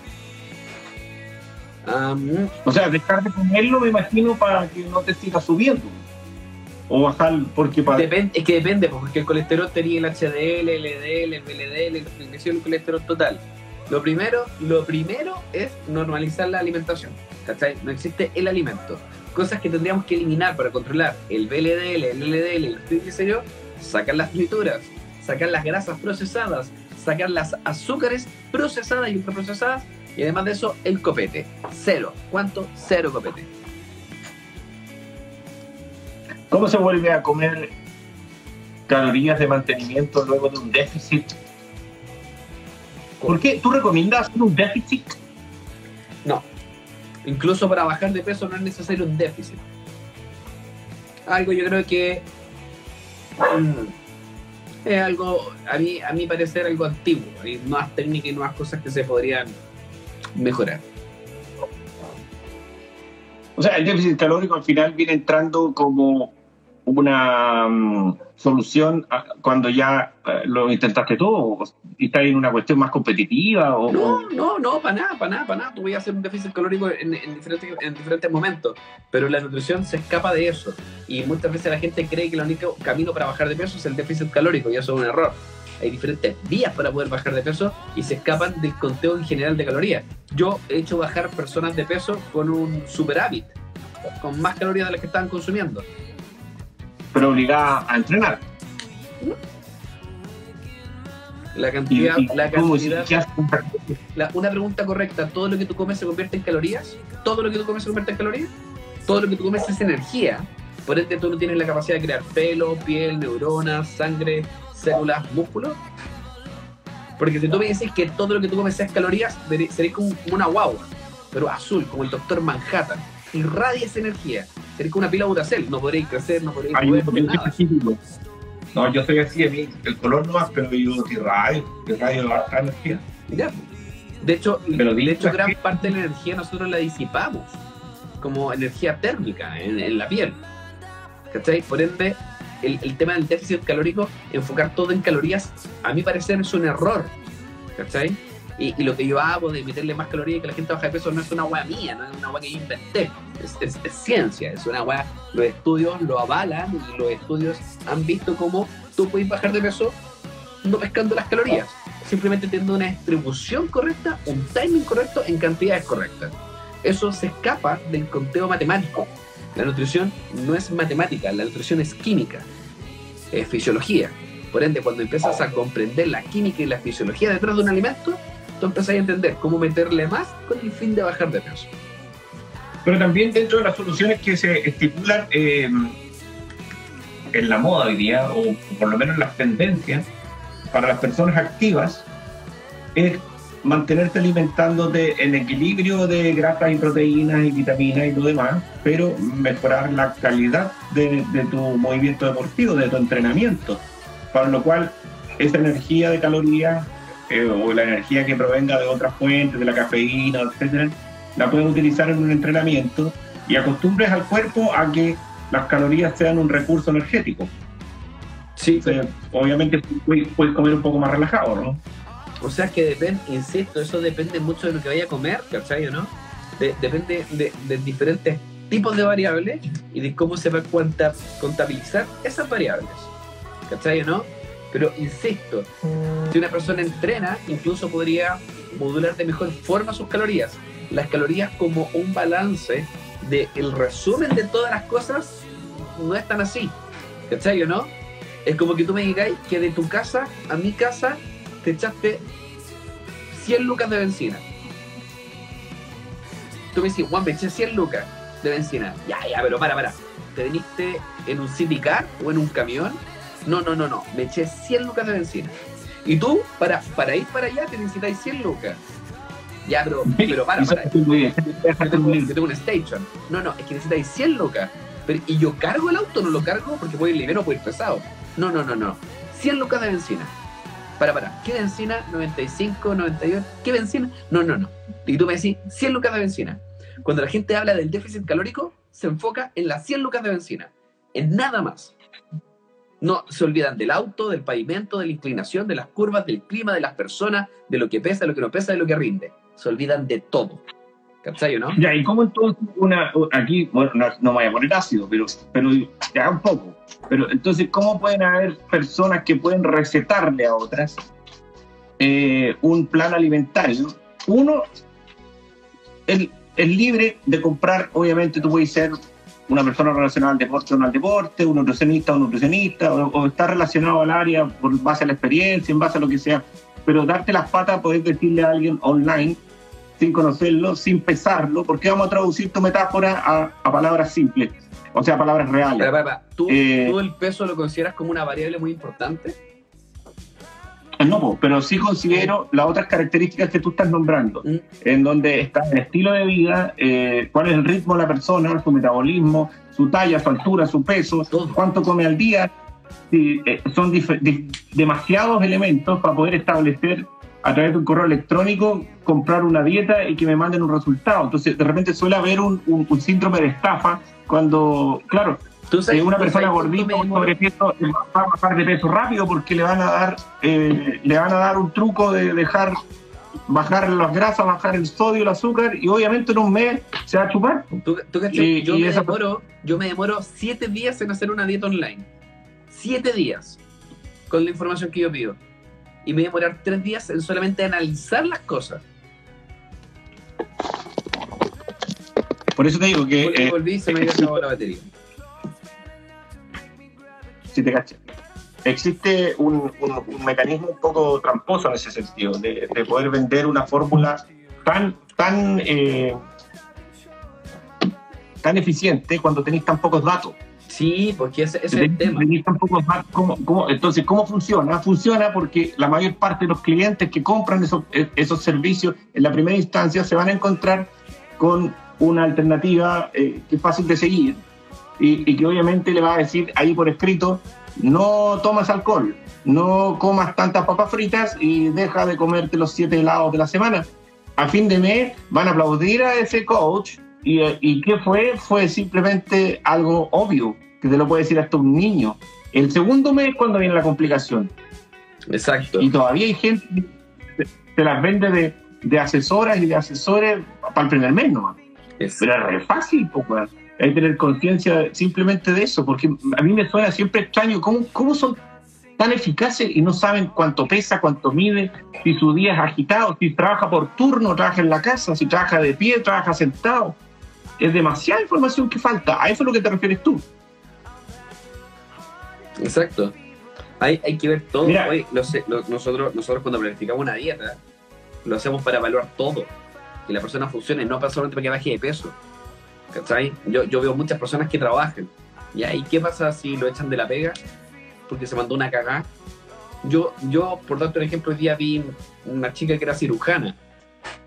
Ah, mm, O sea, dejar de comerlo, me imagino, para que no te siga subiendo. O bajar, porque para. Depen- es que depende, porque el colesterol tenía el HDL, el LDL, el VLDL, el el colesterol total. Lo primero, lo primero es normalizar la alimentación. ¿Cachai? No existe el alimento. Cosas que tendríamos que eliminar para controlar el VLDL, el LDL los triglicéridos, sacar las frituras, sacar las grasas procesadas, sacar las azúcares procesadas y ultraprocesadas y además de eso el copete. Cero. ¿Cuánto? Cero copete. ¿Cómo se vuelve a comer calorías de mantenimiento luego de un déficit? ¿Por qué? ¿Tú recomiendas hacer un déficit? No. Incluso para bajar de peso no es necesario un déficit. Algo yo creo que mm, es algo, a mí, a mi parecer, algo antiguo. Hay nuevas técnicas y nuevas cosas que se podrían mejorar. O sea, el déficit calórico al final viene entrando como una mm, solución a- cuando ya eh, lo intentaste todo y estás en una cuestión más competitiva o, No, no, no, para nada, para nada, para nada. Tú voy a hacer un déficit calórico en, en diferentes, en diferentes momentos, pero la nutrición se escapa de eso. Y muchas veces la gente cree que el único camino para bajar de peso es el déficit calórico, y eso es un error. Hay diferentes vías para poder bajar de peso y se escapan del conteo en general de calorías. Yo he hecho bajar personas de peso con un superávit, con más calorías de las que estaban consumiendo. Pero obligada a entrenar. La cantidad, y la cantidad, La- una pregunta correcta, ¿todo lo que tú comes se convierte en calorías? ¿Todo lo que tú comes se convierte en calorías? Todo lo que tú comes es energía. Por ende, tú no tienes la capacidad de crear pelo, piel, neuronas, sangre, células, músculos. Porque si tú me dices que todo lo que tú comes es calorías, como, como una guagua, pero azul, como el doctor Manhattan. Irradia esa energía. Serías como una pila Duracell. No podréis crecer, no podréis mover, nada. No, yo soy así, a mí el color no más, pero yo irradio, irradio harta energía. Ya. De hecho, Pero de hecho, gran parte de la energía nosotros la disipamos como energía térmica en, en la piel. ¿Cachai? Por ende, el, el tema del déficit calórico, enfocar todo en calorías, a mi parecer es un error. ¿Cachai? Y, y lo que yo hago de meterle más calorías y que la gente baja de peso no es una hueá mía, no es una hueá que yo inventé. Es, ciencia, es una hueá. Los estudios lo avalan y los estudios han visto cómo tú puedes bajar de peso no pescando las calorías simplemente teniendo una distribución correcta, un timing correcto en cantidades correctas. Eso se escapa del conteo matemático. La nutrición no es matemática, la nutrición es química, es fisiología. Por ende, cuando empiezas a comprender la química y la fisiología detrás de un alimento, tú empiezas a entender cómo meterle más con el fin de bajar de peso. Pero también dentro de las soluciones que se estipulan eh, en la moda hoy día, o por lo menos las tendencias, para las personas activas, es mantenerte alimentándote en equilibrio de grasas y proteínas y vitaminas y lo demás, pero mejorar la calidad de, de tu movimiento deportivo, de tu entrenamiento, para lo cual esa energía de calorías eh, o la energía que provenga de otras fuentes, de la cafeína, etcétera, la puedes utilizar en un entrenamiento y acostumbres al cuerpo a que las calorías sean un recurso energético. Sí, O sea, obviamente puedes, comer un poco más relajado, ¿no? O sea que depende, insisto, eso depende mucho de lo que vaya a comer, ¿cachai o no? De- depende de, de diferentes tipos de variables y de cómo se va a cuanta- contabilizar esas variables, ¿cachai o no? Pero insisto, si una persona entrena, incluso podría modular de mejor forma sus calorías. Las calorías como un balance del resumen de todas las cosas no es tan así, ¿cachai o no? Es como que tú me digáis que de tu casa a mi casa te echaste 100 lucas de benzina. Tú me decís, Juan, me eché 100 lucas de benzina. Ya, ya, pero para, para. ¿Te viniste en un city car o en un camión? No, no, no, no. Me eché 100 lucas de benzina. Y tú, para, para ir para allá, te necesitáis 100 lucas. Ya, pero, *laughs* pero para, para. Yo tengo, yo tengo un station. No, no, es que necesitáis 100 lucas. Pero, y yo cargo el auto, no lo cargo porque puedo ir liviano o puedo ir pesado. No, no, no, no. 100 lucas de benzina. Para, para. ¿Qué benzina? 95, 98. ¿Qué benzina? No, no, no. Y tú me decís 100 lucas de benzina. Cuando la gente habla del déficit calórico, se enfoca en las 100 lucas de benzina. En nada más. No se olvidan del auto, del pavimento, de la inclinación, de las curvas, del clima, de las personas, de lo que pesa, de lo que no pesa, de lo que rinde. Se olvidan de todo. ¿Cachai no? Ya, ¿y cómo entonces una, aquí, bueno, no, no voy a poner ácido, pero, pero ya un poco. Pero entonces, ¿cómo pueden haber personas que pueden recetarle a otras eh, un plan alimentario? Uno, el, es libre de comprar, obviamente tú puedes ser una persona relacionada al deporte o no al deporte, un nutricionista o un nutricionista, o, o está relacionado al área por base a la experiencia, en base a lo que sea pero darte las patas, poder decirle a alguien online, sin conocerlo, sin pesarlo, porque vamos a traducir tu metáfora a, a palabras simples, o sea, palabras reales. Pero, pero, pero, ¿tú, Eh, ¿tú el peso lo consideras como una variable muy importante? No, po, pero sí considero las otras características que tú estás nombrando, Mm. en donde está el estilo de vida, eh, cuál es el ritmo de la persona, su metabolismo, su talla, su altura, su peso, Todo. cuánto come al día. Sí, eh, son demasiados elementos para poder establecer a través de un correo electrónico, comprar una dieta y que me manden un resultado. Entonces, de repente suele haber un, un- un síndrome de estafa cuando, claro, ¿Tú si una persona gordita demoro? sobrepeso va a bajar de peso rápido porque le van a dar eh, le van a dar un truco de dejar bajar las grasas, bajar el sodio, el azúcar y obviamente en un mes se va a chupar. ¿Tú, tú cachai? Y- yo, y me esa- demoro, yo me demoro siete días en hacer una dieta online. Siete días. Con la información que yo pido. Y me voy a demorar tres días en solamente analizar las cosas. Por eso te digo que Porque eh, volví y se me había acabado la batería. Si te cachas. Existe un, un- un mecanismo un poco tramposo en ese sentido, de, de poder vender una fórmula tan, tan, eh, tan eficiente cuando tenéis tan pocos datos. Sí, porque ese, ese es el tema. ¿Cómo- cómo- entonces, ¿cómo funciona? Funciona porque la mayor parte de los clientes que compran esos, eh, esos servicios en la primera instancia se van a encontrar con una alternativa eh, que es fácil de seguir y, y que obviamente le va a decir ahí por escrito, no tomas alcohol, no comas tantas papas fritas y deja de comerte los siete helados de la semana. A fin de mes van a aplaudir a ese coach y, y ¿qué fue? Fue simplemente algo obvio, que te lo puede decir hasta un niño. El segundo mes es cuando viene la complicación. Exacto. Y todavía hay gente que se- las vende de, de asesoras y de asesores para el primer mes nomás. Es- Pero es re fácil, pues. Hay que tener conciencia simplemente de eso, porque a mí me suena siempre extraño cómo, cómo son tan eficaces y no saben cuánto pesa, cuánto mide, si su día es agitado, si trabaja por turno, trabaja en la casa, si trabaja de pie, trabaja sentado. Es demasiada información que falta. A eso es lo que te refieres tú. Exacto. Hay, hay que ver todo. Sé- nosotros, nosotros cuando planificamos una dieta, lo hacemos para evaluar todo. Que la persona funcione, no solamente para que baje de peso. ¿Cachai? Yo, yo veo muchas personas que trabajan. ¿ya? ¿Y qué pasa si lo echan de la pega? Porque se mandó una cagada. Yo, yo, por darte un ejemplo, hoy día vi una chica que era cirujana.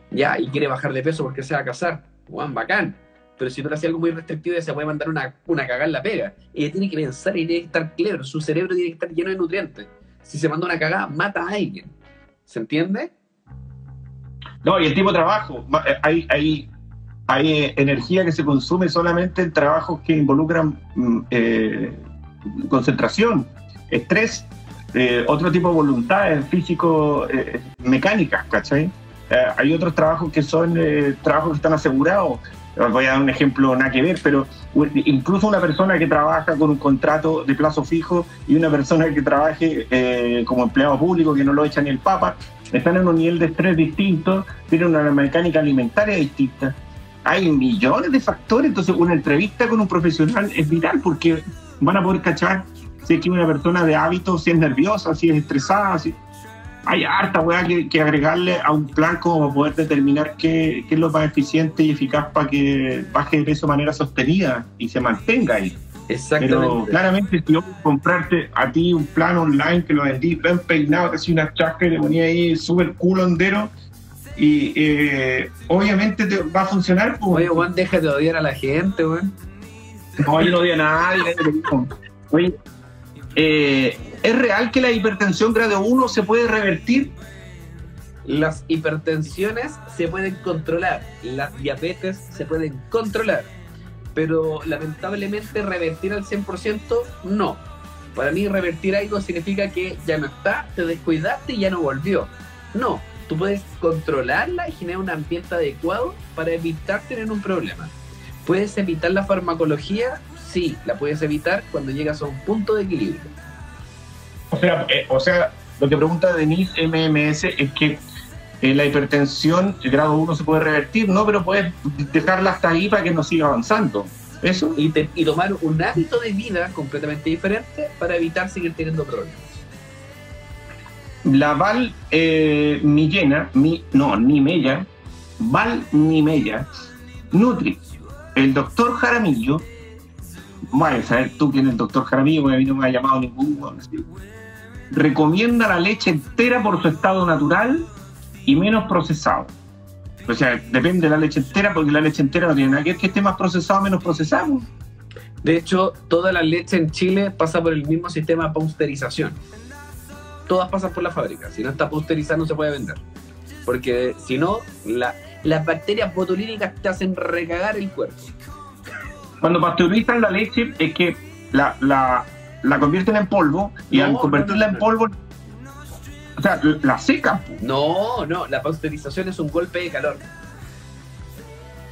Ya, y quiere bajar de peso porque se va a casar. Juan, bacán. Pero si tú le haces algo muy restrictivo, se puede mandar una, una cagada en la pega. Ella tiene que pensar y tiene que estar claro. Su cerebro tiene que estar lleno de nutrientes. Si se manda una cagada, mata a alguien. ¿Se entiende? No, y el tipo de trabajo. eh, Hay, hay, hay eh, energía que se consume solamente en trabajos que involucran mm, eh, concentración, estrés, eh, otro tipo de voluntades físico-mecánicas, ¿cachai? Eh, hay otros trabajos que son eh, trabajos que están asegurados. Os Voy a dar un ejemplo nada que ver, pero incluso una persona que trabaja con un contrato de plazo fijo y una persona que trabaje eh, como empleado público que no lo echa ni el papa, están en un nivel de estrés distinto, tienen una mecánica alimentaria distinta. Hay millones de factores, entonces una entrevista con un profesional es vital porque van a poder cachar si es que una persona de hábito, si es nerviosa, si es estresada, si... Hay harta weá que, que agregarle a un plan como para poder determinar qué, qué es lo más eficiente y eficaz para que baje de peso de manera sostenida y se mantenga ahí. Pero Exactamente. claramente, si yo comprarte a ti un plan online que lo vendí bien peinado, te hacía una chasca y le ponía ahí súper culo hondero, y eh, obviamente te va a funcionar. pues. Oye, Juan, deja de odiar a la gente, weón. No, yo no odio a nadie. Oye, eh, ¿es real que la hipertensión grado 1 se puede revertir? Las hipertensiones se pueden controlar, las diabetes se pueden controlar, pero lamentablemente revertir al 100% no. Para mí revertir algo significa que ya no está, te descuidaste y ya no volvió. No, tú puedes controlarla y generar un ambiente adecuado para evitar tener un problema. ¿Puedes evitar la farmacología? Sí, la puedes evitar cuando llegas a un punto de equilibrio. O sea, eh, o sea, lo que pregunta Denise MMS es que eh, la hipertensión el grado 1 se puede revertir, ¿no? Pero puedes dejarla hasta ahí para que no siga avanzando. ¿Eso? y, te- y tomar un hábito de vida completamente diferente para evitar seguir teniendo problemas. La Val eh, Millena, mi, no, ni Mella, Val ni Mella, Nutri, el doctor Jaramillo, a saber tú quién es el doctor Jaramillo, porque a mí no me ha llamado ningún así. recomienda la leche entera por su estado natural y menos procesado. O sea, depende de la leche entera, porque la leche entera no tiene nada que ver que esté más procesado menos procesado. De hecho, toda la leche en Chile pasa por el mismo sistema de pasteurización. Todas pasan por la fábrica. Si no está pasteurizada, no se puede vender. Porque si no, la- las bacterias botulínicas te hacen recagar el cuerpo. Cuando pasteurizan la leche es que la, la, la convierten en polvo y No, al convertirla no, no. en polvo, o sea, la secan. No, no, la pasteurización es un golpe de calor.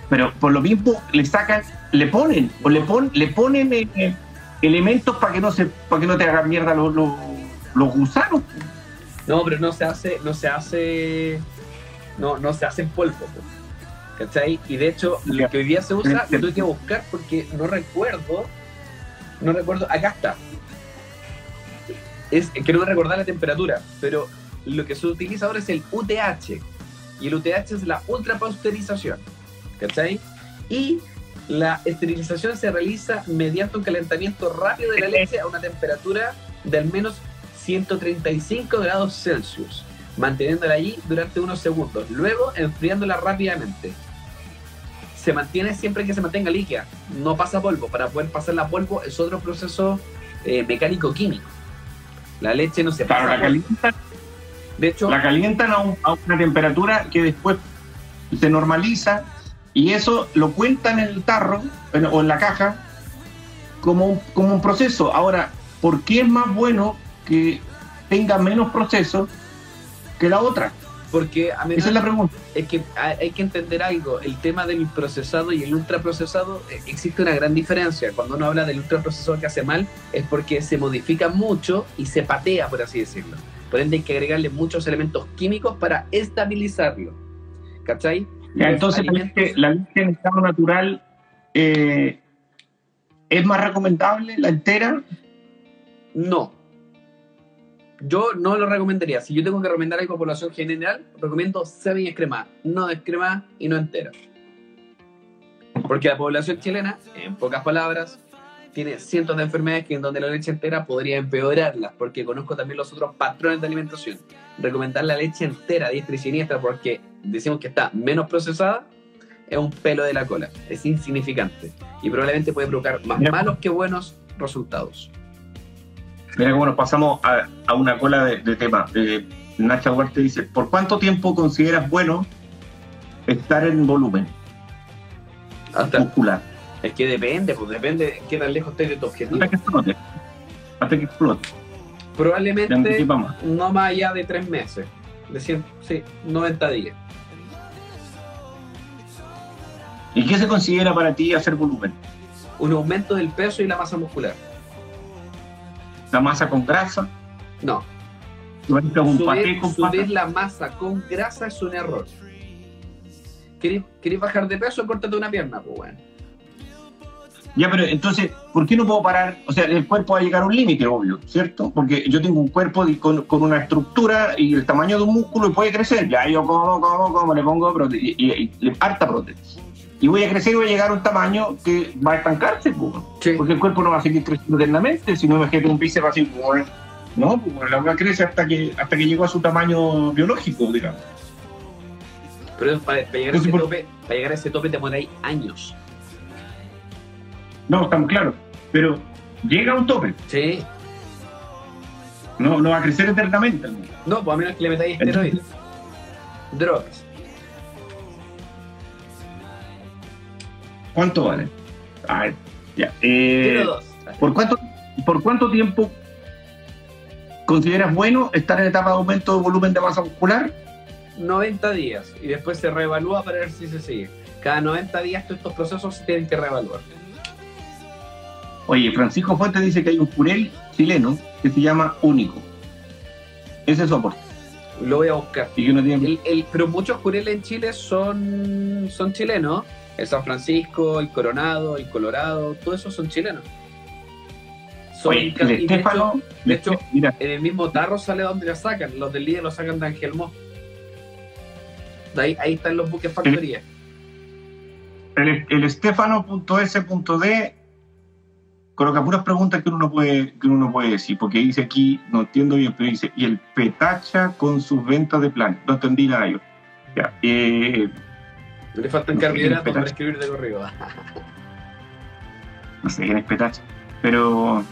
pero por lo mismo le sacan, le ponen, o le, pon, le ponen eh, elementos para que no se, para que no te hagan mierda los, los, los gusanos. No, pero no se hace, no se hace, no, no se hace en polvo. po. ¿Cachai? Y de hecho, lo que hoy día se usa, lo tuve que buscar porque no recuerdo, no recuerdo, acá está. Es, quiero recordar la temperatura, pero lo que se utiliza ahora es el UTH. Y el UTH es la ultrapasteurización. ¿Cachai? Y la esterilización se realiza mediante un calentamiento rápido de la leche a una temperatura de al menos 135 grados Celsius, manteniéndola allí durante unos segundos, luego enfriándola rápidamente. Se mantiene siempre que se mantenga líquida, no pasa polvo. Para poder pasarla a polvo es otro proceso eh, mecánico-químico. La leche no se pasa. Claro, la a polvo. calientan, De hecho, la calientan a, un- a una temperatura que después se normaliza y eso lo cuentan en el tarro en- o en la caja como como un proceso. Ahora, ¿por qué es más bueno que tenga menos proceso que la otra? porque a Esa es la pregunta. es que hay que entender algo. El tema del procesado y el ultraprocesado eh, existe una gran diferencia. Cuando uno habla del ultraprocesado que hace mal, es porque se modifica mucho y se patea, por así decirlo. Por ende, hay que agregarle muchos elementos químicos para estabilizarlo. ¿Cachai? Ya, entonces, alimentos- la leche en estado natural eh, es más recomendable, la entera. No. Yo no lo recomendaría. Si yo tengo que recomendar algo a población general, recomiendo semi descremada, no descremada y no entera. Porque la población chilena, en pocas palabras, tiene cientos de enfermedades que en donde la leche entera podría empeorarlas, porque conozco también los otros patrones de alimentación. Recomendar la leche entera, diestra y siniestra, porque decimos que está menos procesada, es un pelo de la cola, es insignificante y probablemente puede provocar más malos que buenos resultados. Mira cómo nos pasamos a, a una cola de, de tema. Eh, Nacha Huarte dice, ¿por cuánto tiempo consideras bueno estar en volumen Hasta, muscular? Es que depende, pues depende de qué tan lejos estés de tu objetivo. Hasta que explote. Hasta que explote. Te Probablemente no más allá de tres meses. De 100, sí, 90 días. ¿Y qué se considera para ti hacer volumen? Un aumento del peso y la masa muscular. ¿La masa con grasa? No. ¿Tú harías un paté Subir, con subir pata? la masa con grasa es un error. ¿Querés, bajar de peso? Córtate una pierna, pues bueno. Ya, pero entonces, ¿por qué no puedo parar? O sea, el cuerpo va a llegar a un límite, obvio, ¿cierto? Porque yo tengo un cuerpo con, con una estructura y el tamaño de un músculo y puede crecer. Ya yo como, como, como, le pongo y, y- y- harta prótesis. Y voy a crecer y voy a llegar a un tamaño que va a estancarse. Sí. Porque el cuerpo no va a seguir creciendo eternamente, si no imagínate un bíceps así, pues, no, pues la hueá crece hasta que, hasta que llegó a su tamaño biológico, digamos. Pero para, para llegar, a ese por- tope, para llegar a ese tope te demoráis años. No, estamos claros. Pero llega a un tope, Sí. no, no va a crecer eternamente. No, pues a menos que le metáis esteroides. Drogas. ¿Cuánto vale? A ver, ya. Eh. ¿por, cuánto, ¿Por cuánto tiempo consideras bueno estar en etapa de aumento de volumen de masa muscular? 90 días y después se reevalúa para ver si se sigue. Cada 90 días todos estos procesos se tienen que reevaluar. Oye, Francisco Fuentes dice que hay un purel chileno que se llama Único. Ese es su aporte. Lo voy a buscar. Y que no tiene... El- el- pero muchos cureles en Chile son, son chilenos. El San Francisco, el Coronado, el Colorado, todos esos son chilenos. Son Oye, el de Estefano, hecho- de hecho, mira, en el mismo tarro sale donde la sacan. Los del líder lo sacan de Angelmo. De ahí, ahí están los buques factoría. el, el estefano.s.d coloca puras preguntas que uno, no puede, que uno no puede decir, porque dice aquí, no entiendo bien, pero dice, y el Petacha con sus ventas de plan. No entendí nada yo. Ya, eh, Le faltan No carbohidratos para escribir de corrido. no sé quién es Petacha, pero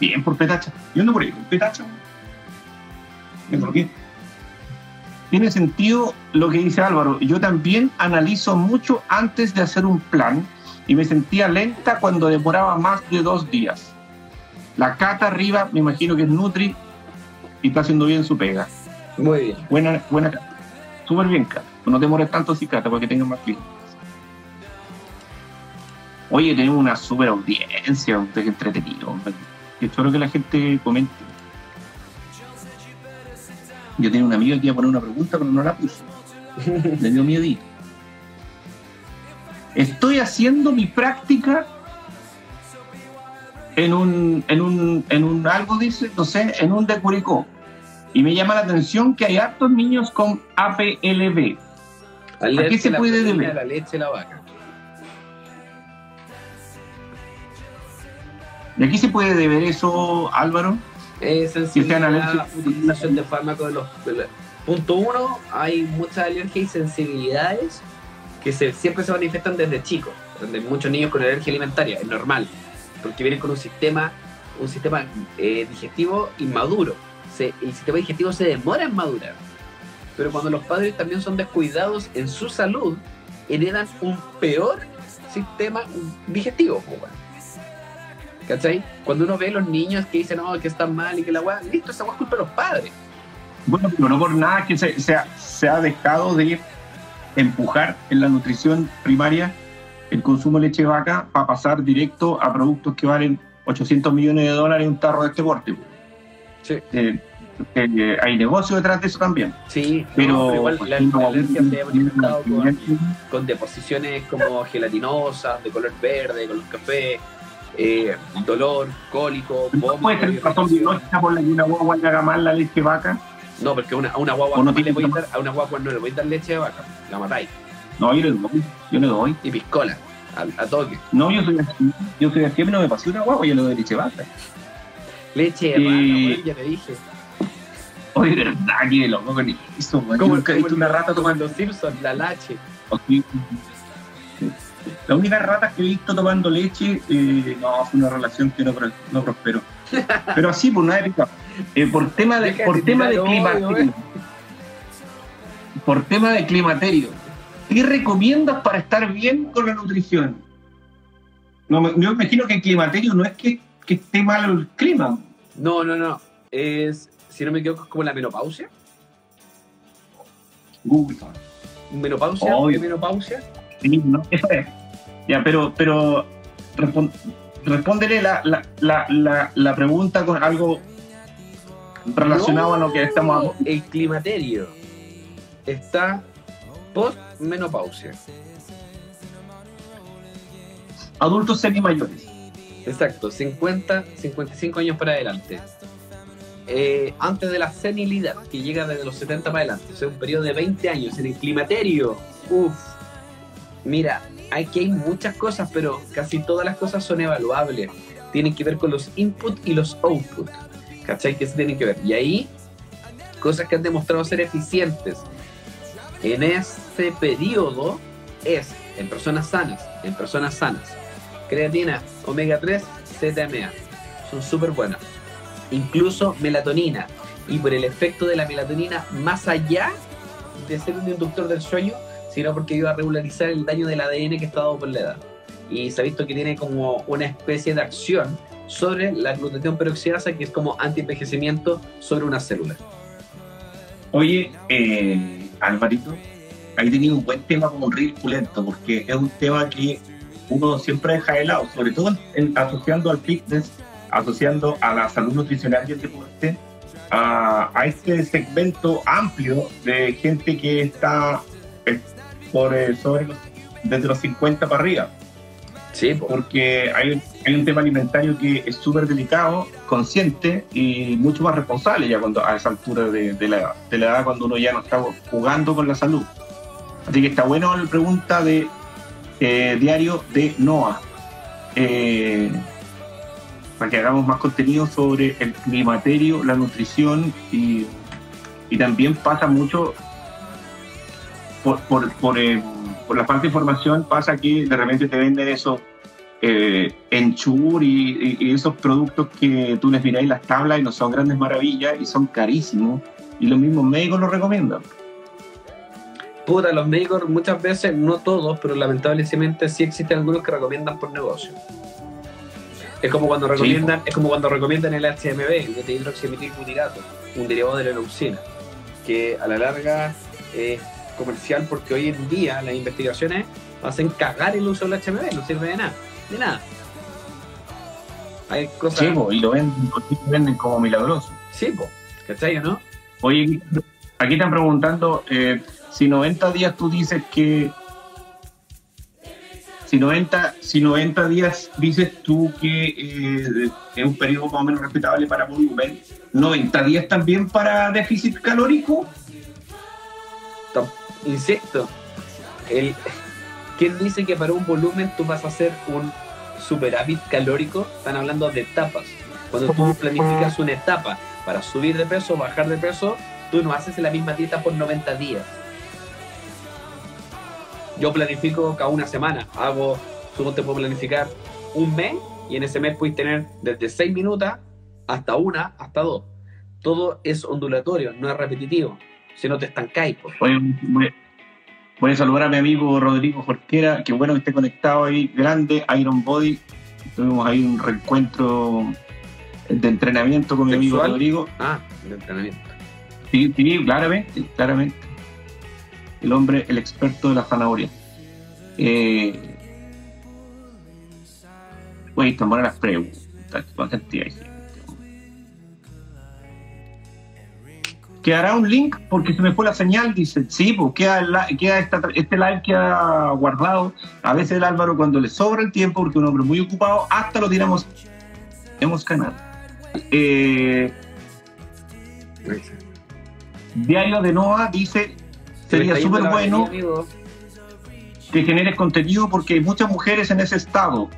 bien por Petacha. Yo ando por ahí, con Petacha. ¿Y por qué? Tiene sentido lo que dice Álvaro. Yo también analizo mucho antes de hacer un plan y me sentía lenta cuando demoraba más de dos días. La Cata arriba, me imagino que es Nutri y está haciendo bien su pega. Muy bien. Buena, buena Cata. Súper bien, Cata. No te demores tanto así, Cata, para que tengas más clientes. Oye, tenemos una súper audiencia, un entretenido. hombre. Espero que la gente comente. Yo tenía una amiga que iba a poner una pregunta, pero no la puso. *laughs* Le dio miedito. Estoy haciendo mi práctica en un, en un, en un algo, dice, no sé, en un de Curicó. Y me llama la atención que hay hartos niños con APLB. ¿A qué se la puede deber? de La leche de la vaca. ¿Y aquí se puede deber eso, Álvaro? Sean sensibilidad, alérgicos. utilización de fármacos de los. de la- Punto uno, hay muchas alergias y sensibilidades que se- siempre se manifiestan desde chicos. Donde muchos niños con alergia alimentaria, es normal, porque vienen con un sistema, un sistema eh, digestivo inmaduro. Se- el sistema digestivo se demora en madurar. Pero cuando los padres también son descuidados en su salud, heredan un peor sistema digestivo. ¿Cachai? Cuando uno ve a los niños que dicen, no, que están mal y que la weá, listo, esa weá es culpa de los padres. Bueno, pero no por nada que se, se ha, se ha dejado de empujar en la nutrición primaria el consumo de leche de vaca para pasar directo a productos que valen 800 millones de dólares en un tarro de este porte. Sí. Eh, eh, hay negocio detrás de eso también. Sí, Pero, no, pero igual la, no, la alergia se ha manifestado con, no, con deposiciones como gelatinosas, de color verde, color café, eh, dolor, cólico, no vómito. puede tener razón biológica por la que una guagua le haga mal la leche de vaca. No, porque una, a una guagua no no le voy a dar, a una guagua no le voy a dar leche de vaca, la matáis. No, yo le doy. Yo le doy. Y piscola, a, a toque. No, yo soy así. Yo soy así, a mí no me pasé una guagua, yo le doy leche de vaca. Leche de Y- vaca, ya te dije. Oye, verdad, que loco con eso, man. Yo Como, nunca he visto una rata tomando Simpsons, la lache. Sí. Las únicas ratas que he visto tomando leche, eh, no, fue una relación que no, pro- no prosperó. *laughs* Pero así, por una época, eh, por tema de, Deja por de tema de odio, climaterio, por tema de climaterio, ¿qué recomiendas para estar bien con la nutrición? No, me- yo imagino que el climaterio no es que, que esté malo el clima. No, no, no. Es, si no me equivoco, es como la menopausia. Google. Menopausia, Obvio. menopausia. Sí, ¿no? Eso es. *laughs* Ya, pero, pero respon- respóndele la, la, la, la, la pregunta con algo relacionado a lo que estamos hablando. El climaterio está post menopausia. Adultos semi-mayores. Exacto, 50, 55 años para adelante. Eh, antes de la senilidad, que llega desde los 70 para adelante, o sea, un periodo de 20 años en el climaterio. Uf, mira, aquí hay muchas cosas, pero casi todas las cosas son evaluables. Tienen que ver con los input y los output. ¿Cachai? Que se tienen que ver. Y ahí, cosas que han demostrado ser eficientes en ese periodo es en personas sanas, en personas sanas. Creatina, omega 3, ZMA. Son súper buenas. Incluso melatonina. Y por el efecto de la melatonina, más allá de ser un inductor del sueño, sino porque iba a regularizar el daño del ADN que está dado por la edad. Y se ha visto que tiene como una especie de acción sobre la glutatión peroxidasa, que es como anti-envejecimiento sobre una célula. Oye, eh, Alvarito, ahí tenía un buen tema como un porque es un tema que uno siempre deja de lado, sobre todo asociando al fitness, asociando a la salud nutricional y el deporte, a, a este segmento amplio de gente que está eh, por, eh, sobre los- desde los 50 para arriba. Sí, po. porque hay, un- hay un tema alimentario que es súper delicado, consciente y mucho más responsable ya cuando a esa altura de, de la, de la edad cuando uno ya no está jugando con la salud. Así que está bueno la pregunta de eh, diario de Noah. Eh, para que hagamos más contenido sobre el climaterio, la nutrición y, y también pasa mucho por, por, por, eh, la parte de información pasa que de repente te venden esos eh, enchur y, y- esos productos que tú les miráis las tablas y no son grandes maravillas y son carísimos y los mismos médicos lo recomiendan. Puta, los médicos muchas veces, no todos, pero lamentablemente sí existen algunos que recomiendan por negocio. Es como cuando recomiendan, es como cuando recomiendan el HMB, el hidroximetilbutirato, un derivado de la leucina, que a la larga es comercial porque hoy en día las investigaciones hacen cagar el uso del HMB, no sirve de nada, de nada. Hay cosas. Sí, po, y lo venden, lo venden como milagroso. Sí, po, ¿cachai o no? Oye, aquí están preguntando eh, si 90 días tú dices que. Si 90, si 90 días dices tú que eh, es un periodo más o menos respetable para volumen, 90 días también para déficit calórico. Insisto, ¿quién dice que para un volumen tú vas a hacer un superávit calórico? Están hablando de etapas. Cuando tú planificas una etapa para subir de peso, bajar de peso, tú no haces la misma dieta por 90 días. Yo planifico cada una semana. Hago, suponte puedo planificar un mes y en ese mes puedes tener desde 6 minutos hasta una, hasta dos. Todo es ondulatorio, no es repetitivo. Si no te estancáis, voy, voy a saludar a mi amigo Rodrigo Jorquera, que bueno que esté conectado ahí, grande, Iron Body. Tuvimos ahí un reencuentro de entrenamiento con mi amigo. Rodrigo. Ah, de entrenamiento. Sí, sí, claramente, claramente. El hombre, el experto de la zanahoria. Eh, buenas las preguntas. cantidad de gente. ¿Quedará un link? Porque se me fue la señal, dice. Sí, pues queda, li- queda esta- este live queda guardado. A veces el Álvaro, cuando le sobra el tiempo, porque es un hombre muy ocupado, hasta lo tiramos. Hemos canal. Eh, Diario de Noah dice, sería súper bueno que generes contenido porque hay muchas mujeres en ese estado.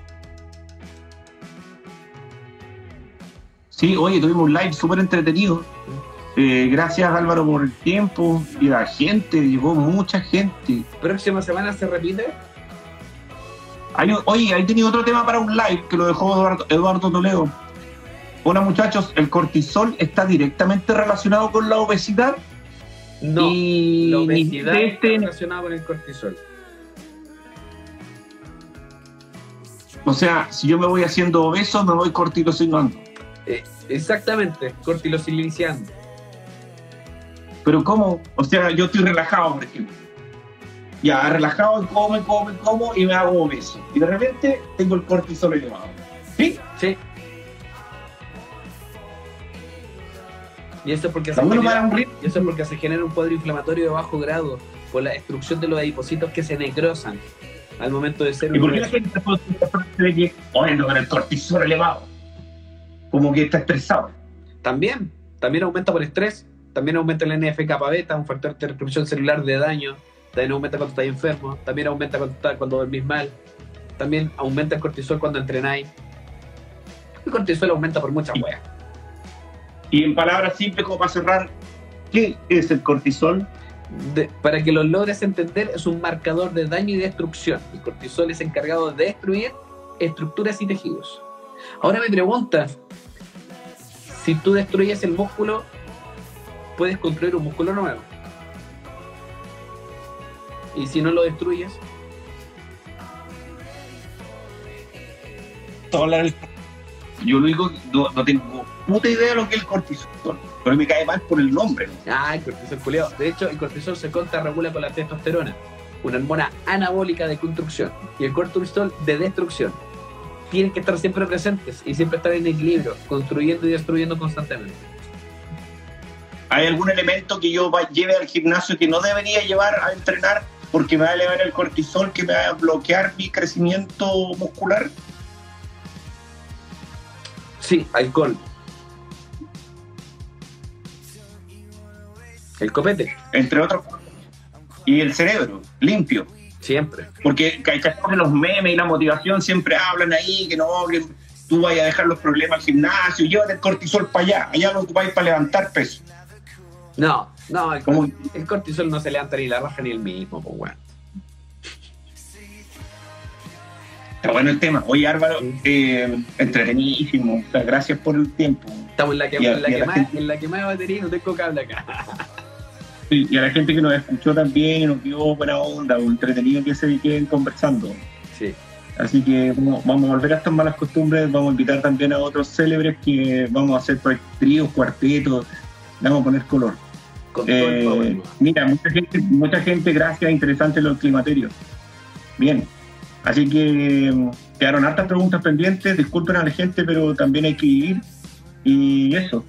Sí, oye, tuvimos un live súper entretenido. Eh, gracias Álvaro por el tiempo y la gente, llegó mucha gente. Próxima semana se repite. Hay oye, ahí tenía otro tema para un live que lo dejó Eduardo, Eduardo Toledo. Hola muchachos, el cortisol está directamente relacionado con la obesidad No, y la obesidad está este, relacionada con el cortisol. o sea, si yo me voy haciendo obeso, me voy cortisolinando. Eh, exactamente, cortilosiliciando. Pero ¿cómo? O sea, yo estoy relajado, por ejemplo. Ya, relajado, y como, y como, y como, y me hago obeso. Y de repente tengo el cortisol elevado. ¿Sí? Sí. Y eso es porque se Está bueno genera, para un ritmo. y eso es porque se genera un cuadro inflamatorio de bajo grado por la destrucción de los adipocitos que se necrosan al momento de ser ¿Y por qué la gente de que, con el cortisol elevado? Como que está estresado. También, también aumenta por estrés, también aumenta el NF-kappa beta, un factor de reproducción celular de daño, también aumenta cuando estás enfermo, también aumenta cuando, estás- cuando dormís mal, también aumenta el cortisol cuando entrenáis. El cortisol aumenta por muchas weas. Y en palabras simples, como para cerrar, ¿qué es el cortisol? De- para que lo logres entender, es un marcador de daño y destrucción. El cortisol es encargado de destruir estructuras y tejidos. Ahora me pregunta, si tú destruyes el músculo, puedes construir un músculo nuevo. Y si no lo destruyes, Yo lo digo, no, no tengo puta idea de lo que es el cortisol. Pero me cae mal por el nombre. ¿no? ah, el cortisol culeado. De hecho, el cortisol se contrarregula con la testosterona, una hormona anabólica de construcción, y el cortisol de destrucción. Tienen que estar siempre presentes y siempre estar en equilibrio, construyendo y destruyendo constantemente. ¿Hay algún elemento que yo lleve al gimnasio que no debería llevar a entrenar porque me va a elevar el cortisol que me va a bloquear mi crecimiento muscular. Sí, alcohol. El copete, Entre otros. Y el cerebro, limpio. siempre. Porque los memes y la motivación siempre hablan ahí, que no, que tú vayas a dejar los problemas al gimnasio, llévate el cortisol para allá, allá lo ocupáis para levantar peso. No, no, el, ¿Cómo? el cortisol no se levanta ni la raja ni el mismo, pues weón. Está bueno el tema. Oye, Álvaro, eh, entretenidísimo. O sea, gracias por el tiempo. Estamos en la que, en la más, en la que más batería no tengo cable acá. *laughs* Y a la gente que nos escuchó también y nos dio buena onda o entretenido que se queden conversando. Sí. Así que vamos, vamos a volver a estas malas costumbres, vamos a invitar también a otros célebres que vamos a hacer pues, tríos, cuartetos, le vamos a poner color. Con Eh, mira, mucha gente, mucha gente, gracias, interesante los climaterios. Bien, así que mm, quedaron hartas preguntas pendientes, disculpen a la gente, pero también hay que vivir. Y eso.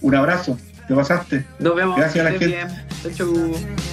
Un abrazo, te pasaste. Nos vemos. gracias a la gente. bien.